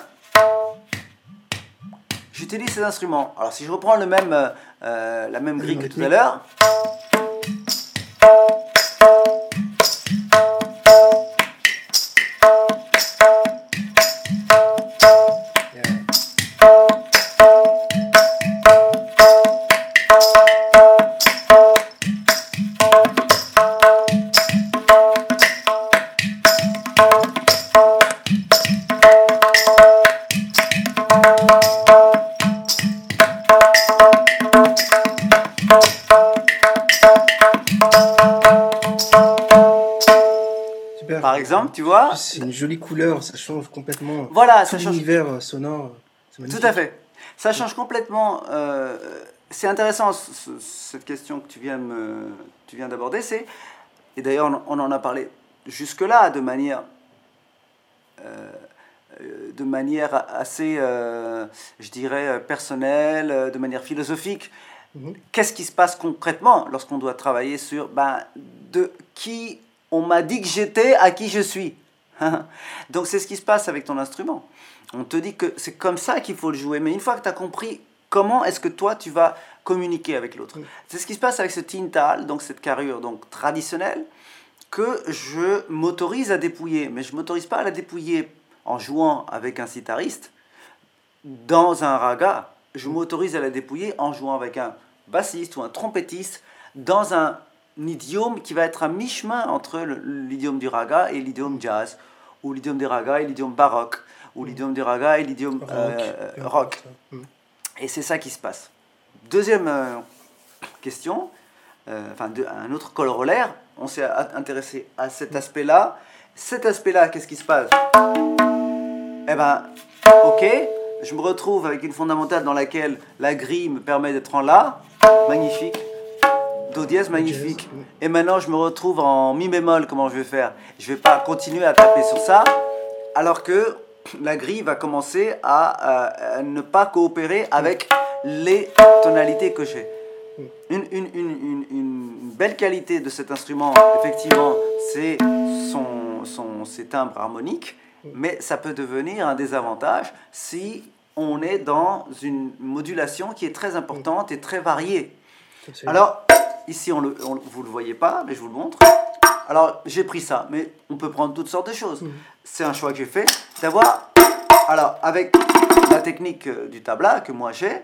j'utilise ces instruments. Alors, si je reprends le même, euh, euh, la même grille que tout à l'heure, exemple, tu vois, C'est une jolie couleur, ça change complètement voilà, tout ça change l'univers euh, sonore. C'est Tout à fait. Ça change complètement. euh, c'est intéressant ce- ce- cette question que tu viens, me- tu viens d'aborder. C'est et d'ailleurs on, on en a parlé jusque-là de manière euh, euh, de manière assez, euh, je dirais, euh, personnelle, euh, de manière philosophique. Mhm. Qu'est-ce qui se passe concrètement lorsqu'on doit travailler sur ben, de qui on m'a dit que j'étais à qui je suis Donc c'est ce qui se passe avec ton instrument. On te dit que c'est comme ça qu'il faut le jouer, mais une fois que tu as compris comment est-ce que toi tu vas communiquer avec l'autre. C'est ce qui se passe avec ce tintal, donc cette carrure donc traditionnelle, que je m'autorise à dépouiller, mais je m'autorise pas à la dépouiller en jouant avec un sitariste dans un raga. Je m'autorise à la dépouiller en jouant avec un bassiste ou un trompettiste dans un idiome qui va être à mi-chemin entre l'idiome du raga et l'idiome jazz, ou l'idiome des ragas et l'idiome baroque, ou l'idiome du raga et l'idiome Rock. euh, rock. importe. Mm. Et c'est ça qui se passe. Deuxième euh, question, euh, enfin de- un autre corollaire, on s'est a- intéressé à cet aspect-là. Cet aspect-là, qu'est-ce qui se passe? Eh ben, ok, je me retrouve avec une fondamentale dans laquelle la grille me permet d'être en La, magnifique, Do dièse, magnifique. Et maintenant, je me retrouve en Mi bémol, comment je vais faire? Je vais pas continuer à taper sur ça, alors que la grille va commencer à, à ne pas coopérer avec les tonalités que j'ai. Une, une, une, une, une belle qualité de cet instrument, effectivement, c'est son, son, ses timbres harmoniques, mais ça peut devenir un désavantage si on est dans une modulation qui est très importante et très variée. Absolument. Alors, ici, on le, on- vous ne le voyez pas, mais je vous le montre. Alors, j'ai pris ça, mais on peut prendre toutes sortes de choses. C'est un choix que j'ai fait d'avoir. Alors, avec la technique euh, du tabla que moi j'ai,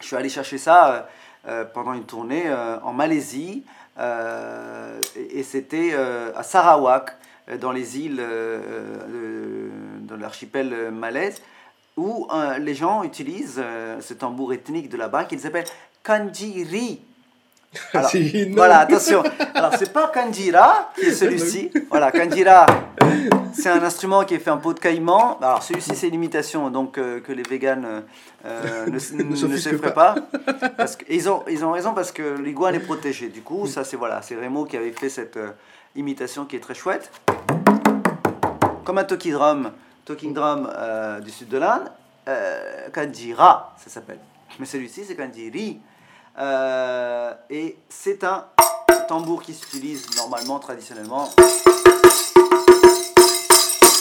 je suis allé chercher ça euh, euh, pendant une tournée euh, en Malaisie. euh, et et c'était à Sarawak, dans les îles de l'archipel malaise, où les gens utilisent ce tambour ethnique de là-bas qu'ils appellent kanjiri. Alors, voilà, attention. Alors, c'est pas Kanjira qui est celui-ci. Voilà, Kanjira, c'est un instrument qui est fait en peau de caïman. Alors, celui-ci, c'est une imitation, donc euh, que les véganes euh, ne, Ne ne s'effraient pas. Parce que, et ils, ont, ils ont raison parce que l'iguane est protégée. Du coup, ça, c'est voilà, c'est Remo qui avait fait cette euh, imitation qui est très chouette. Comme un talking drum, talking drum du sud de l'Inde, Kanjira, ça s'appelle. Mais celui-ci, c'est Kanjiri. Euh, et c'est un tambour qui s'utilise normalement, traditionnellement.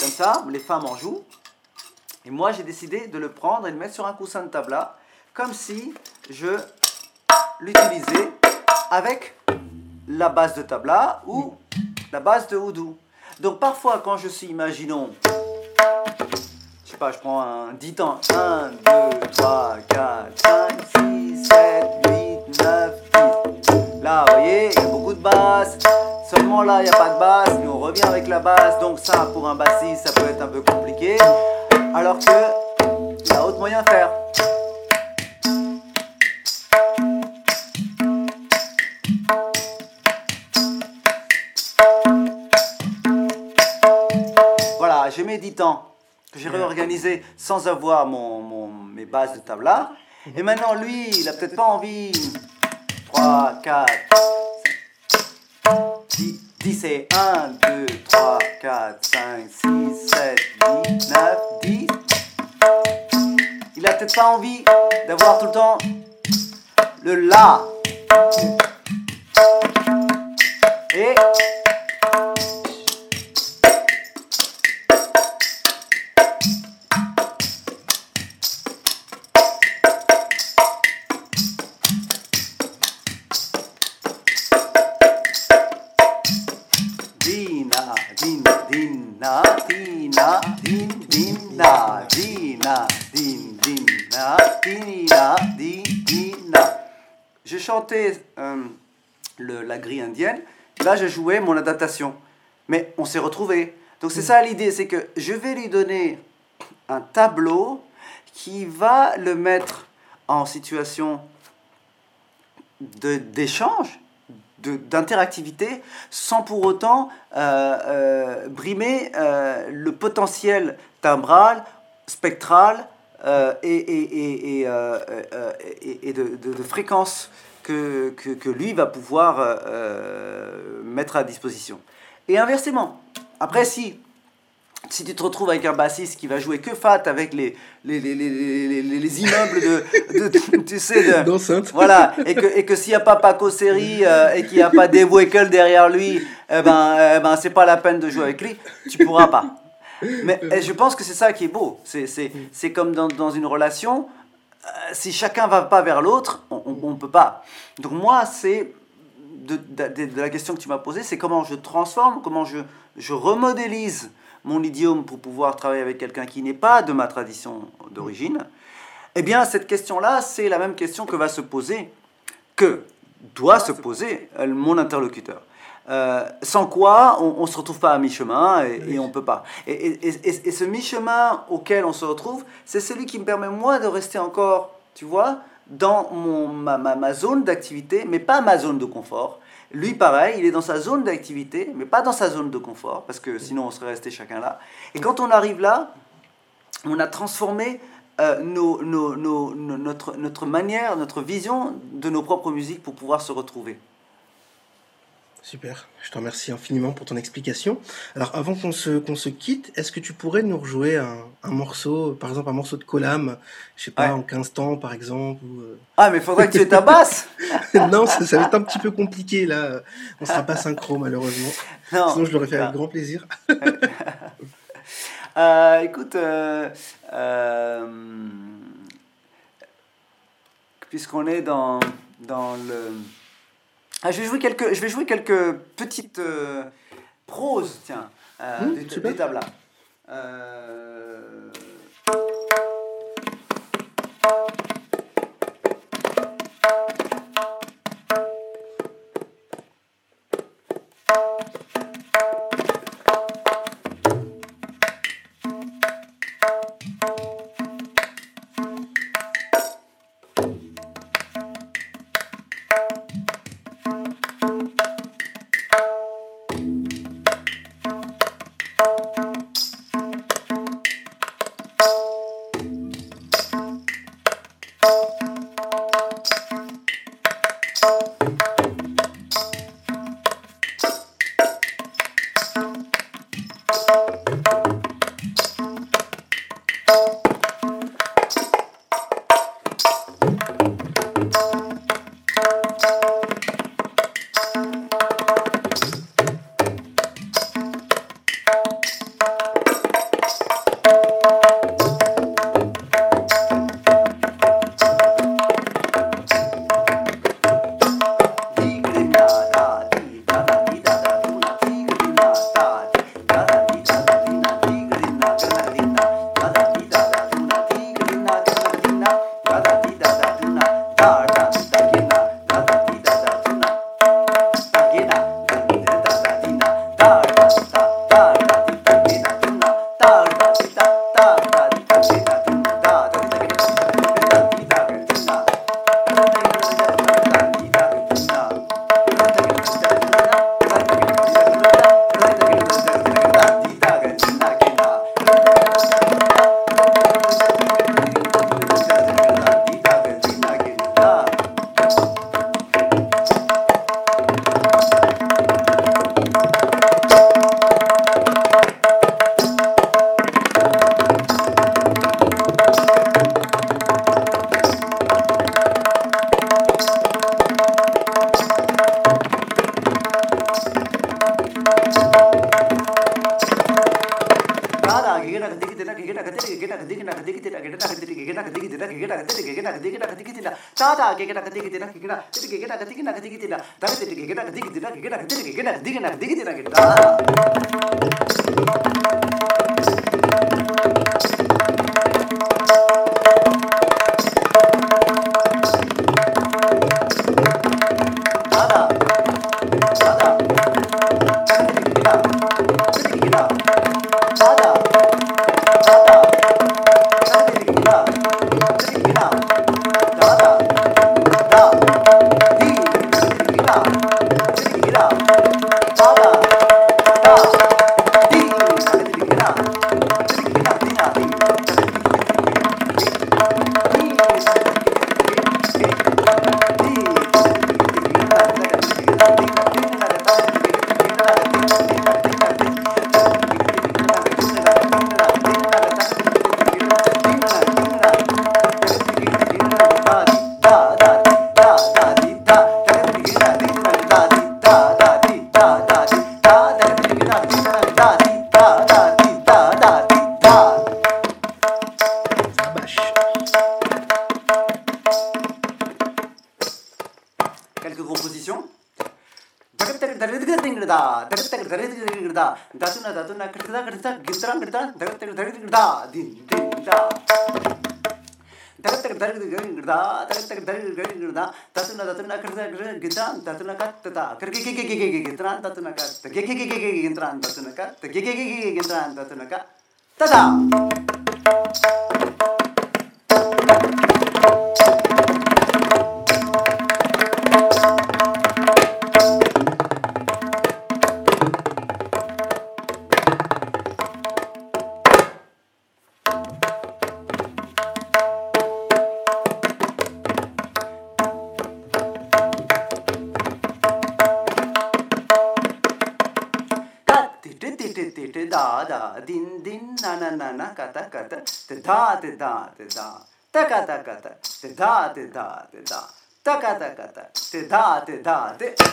Comme ça, les femmes en jouent. Et moi, j'ai décidé de le prendre et de le mettre sur un coussin de tabla, comme si je l'utilisais avec la base de tabla ou la base de houdou. Donc parfois, quand je suis, imaginons, je sais pas, je prends un 10 temps. 1, 2, 3, 4, 5, 6, 7, 8, 9, 10. Là, vous voyez, il y a beaucoup de basses. Seulement là, il n'y a pas de basse. Et on revient avec la basse. Donc ça, pour un bassiste, ça peut être un peu compliqué. Alors que, il y a autre moyen de faire. Voilà, j'ai mes 10 temps que j'ai réorganisé sans avoir mon, mon- mes bases de tabla. Et maintenant, lui, il a peut-être pas envie. 3, 4, 10, 10 et 1, 2, 3, 4, 5, 6, 7, 8, 9, 10. Il a peut-être pas envie d'avoir tout le temps le La. Et Euh, la grille indienne, là je jouais mon adaptation. Mais on s'est retrouvés. Donc c'est ça l'idée, c'est que je vais lui donner un tableau qui va le mettre en situation d'échange, d'interactivité, sans pour autant euh, euh, brimer le potentiel timbral, spectral et, et, et, et, de- de fréquence que, que, que lui va pouvoir euh, euh, mettre à disposition. Et inversement, après si si tu te retrouves avec un bassiste qui va jouer que fat avec les, les, les, les, les, les- les immeubles de, de- tu sais, de, voilà, et que, et que s'il n'y a pas Paco Seri euh, et qu'il n'y a pas Dave Weckl derrière lui, eh ben, eh ben c'est pas la peine de jouer avec lui, tu pourras pas. Mais et je pense que c'est ça qui est beau. C'est, comme dans, dans une relation, si chacun va pas vers l'autre, on ne peut pas. Donc moi, c'est de la question que tu m'as posée, c'est comment je transforme, comment je, je remodélise mon idiome pour pouvoir travailler avec quelqu'un qui n'est pas de ma tradition d'origine. Eh bien, cette question-là, c'est la même question que va se poser, que doit se poser euh, mon interlocuteur. Euh, sans quoi, on ne se retrouve pas à mi-chemin et, et on peut pas. Et, ce mi-chemin auquel on se retrouve, c'est celui qui me permet, moi, de rester encore, tu vois, dans mon, ma, ma- ma zone d'activité, mais pas ma zone de confort. Lui, pareil, il est dans sa zone d'activité, mais pas dans sa zone de confort, parce que sinon on serait resté chacun là. Et quand on arrive là, on a transformé euh, nos- nos- nos- notre, notre manière, notre vision de nos propres musiques pour pouvoir se retrouver. Super, je te remercie infiniment pour ton explication. Alors avant qu'on se, qu'on se quitte, est-ce que tu pourrais nous rejouer un, un morceau, par exemple un morceau de Colam, je sais pas, Ouais. en 15 temps par exemple ou, euh, Ah, mais il faudrait que tu aies ta basse Non, ça, ça va être un petit peu compliqué là, on sera pas synchro malheureusement. Non. Sinon je l'aurais fait avec grand plaisir. Euh, écoute, euh, euh, puisqu'on est dans, dans le... Ah, je, vais jouer quelques, je vais jouer quelques petites euh, proses, tiens, Mmh, des, des tablas. Euh, Ça tatuna tatuna tatuna krita krita gitan tatuna katta kriki kiki kiki gitran tatuna katta kiki kiki kiki gitran tatuna katta kiki kiki kiki gitran tatuna katta tada din na na na na kata kata te da te da te da ta kata kata te da te da te da ta kata kata te da te da te da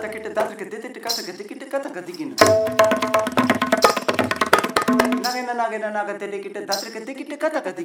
ta kit da ta kit te नागे ना नागे ना नागे तेले किटे दात्र कते किटे कता कते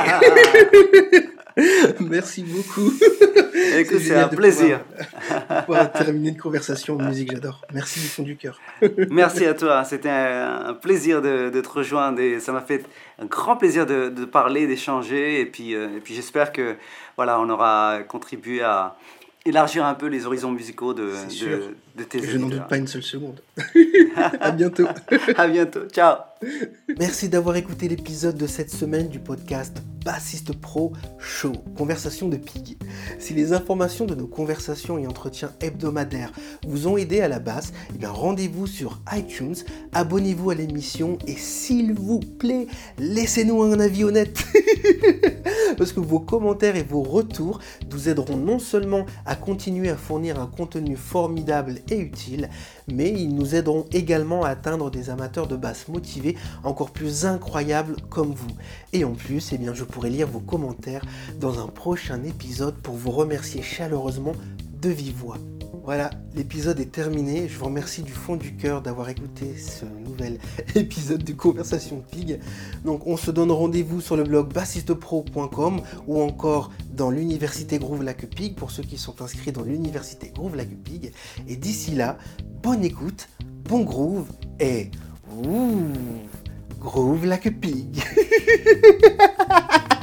Merci beaucoup. Écoute, c'est un de plaisir. pouvoir- pouvoir terminer une conversation en musique, j'adore. Merci du fond du cœur. Merci à toi, c'était un, plaisir de, de te rejoindre et ça m'a fait un grand plaisir de, de parler, d'échanger et puis, euh, et puis j'espère que voilà, on aura contribué à élargir un peu les horizons musicaux de, de, de tes Je n'en doute pas une seule seconde. à bientôt. À bientôt, ciao Merci d'avoir écouté l'épisode de cette semaine du podcast Bassiste Pro Show, Conversation de Pig. Si les informations de nos conversations et entretiens hebdomadaires vous ont aidé à la basse, eh rendez-vous sur iTunes, abonnez-vous à l'émission et s'il vous plaît, laissez-nous un avis honnête. Parce que vos commentaires et vos retours nous aideront non seulement à continuer à fournir un contenu formidable et utile, mais ils nous aideront également à atteindre des amateurs de basse motivés encore plus incroyables comme vous. Et en plus, eh je pourrai lire vos commentaires dans un prochain épisode pour vous remercier chaleureusement de vive voix. Voilà, l'épisode est terminé. Je vous remercie du fond du cœur d'avoir écouté ce nouvel épisode de Conversation Pig. Donc, on se donne rendez-vous sur le blog bassistepro.com ou encore dans l'université Groove Lac Pig pour ceux qui sont inscrits dans l'université Groove Lac Pig. Et d'ici là, bonne écoute, bon groove et ouh, groove like pig.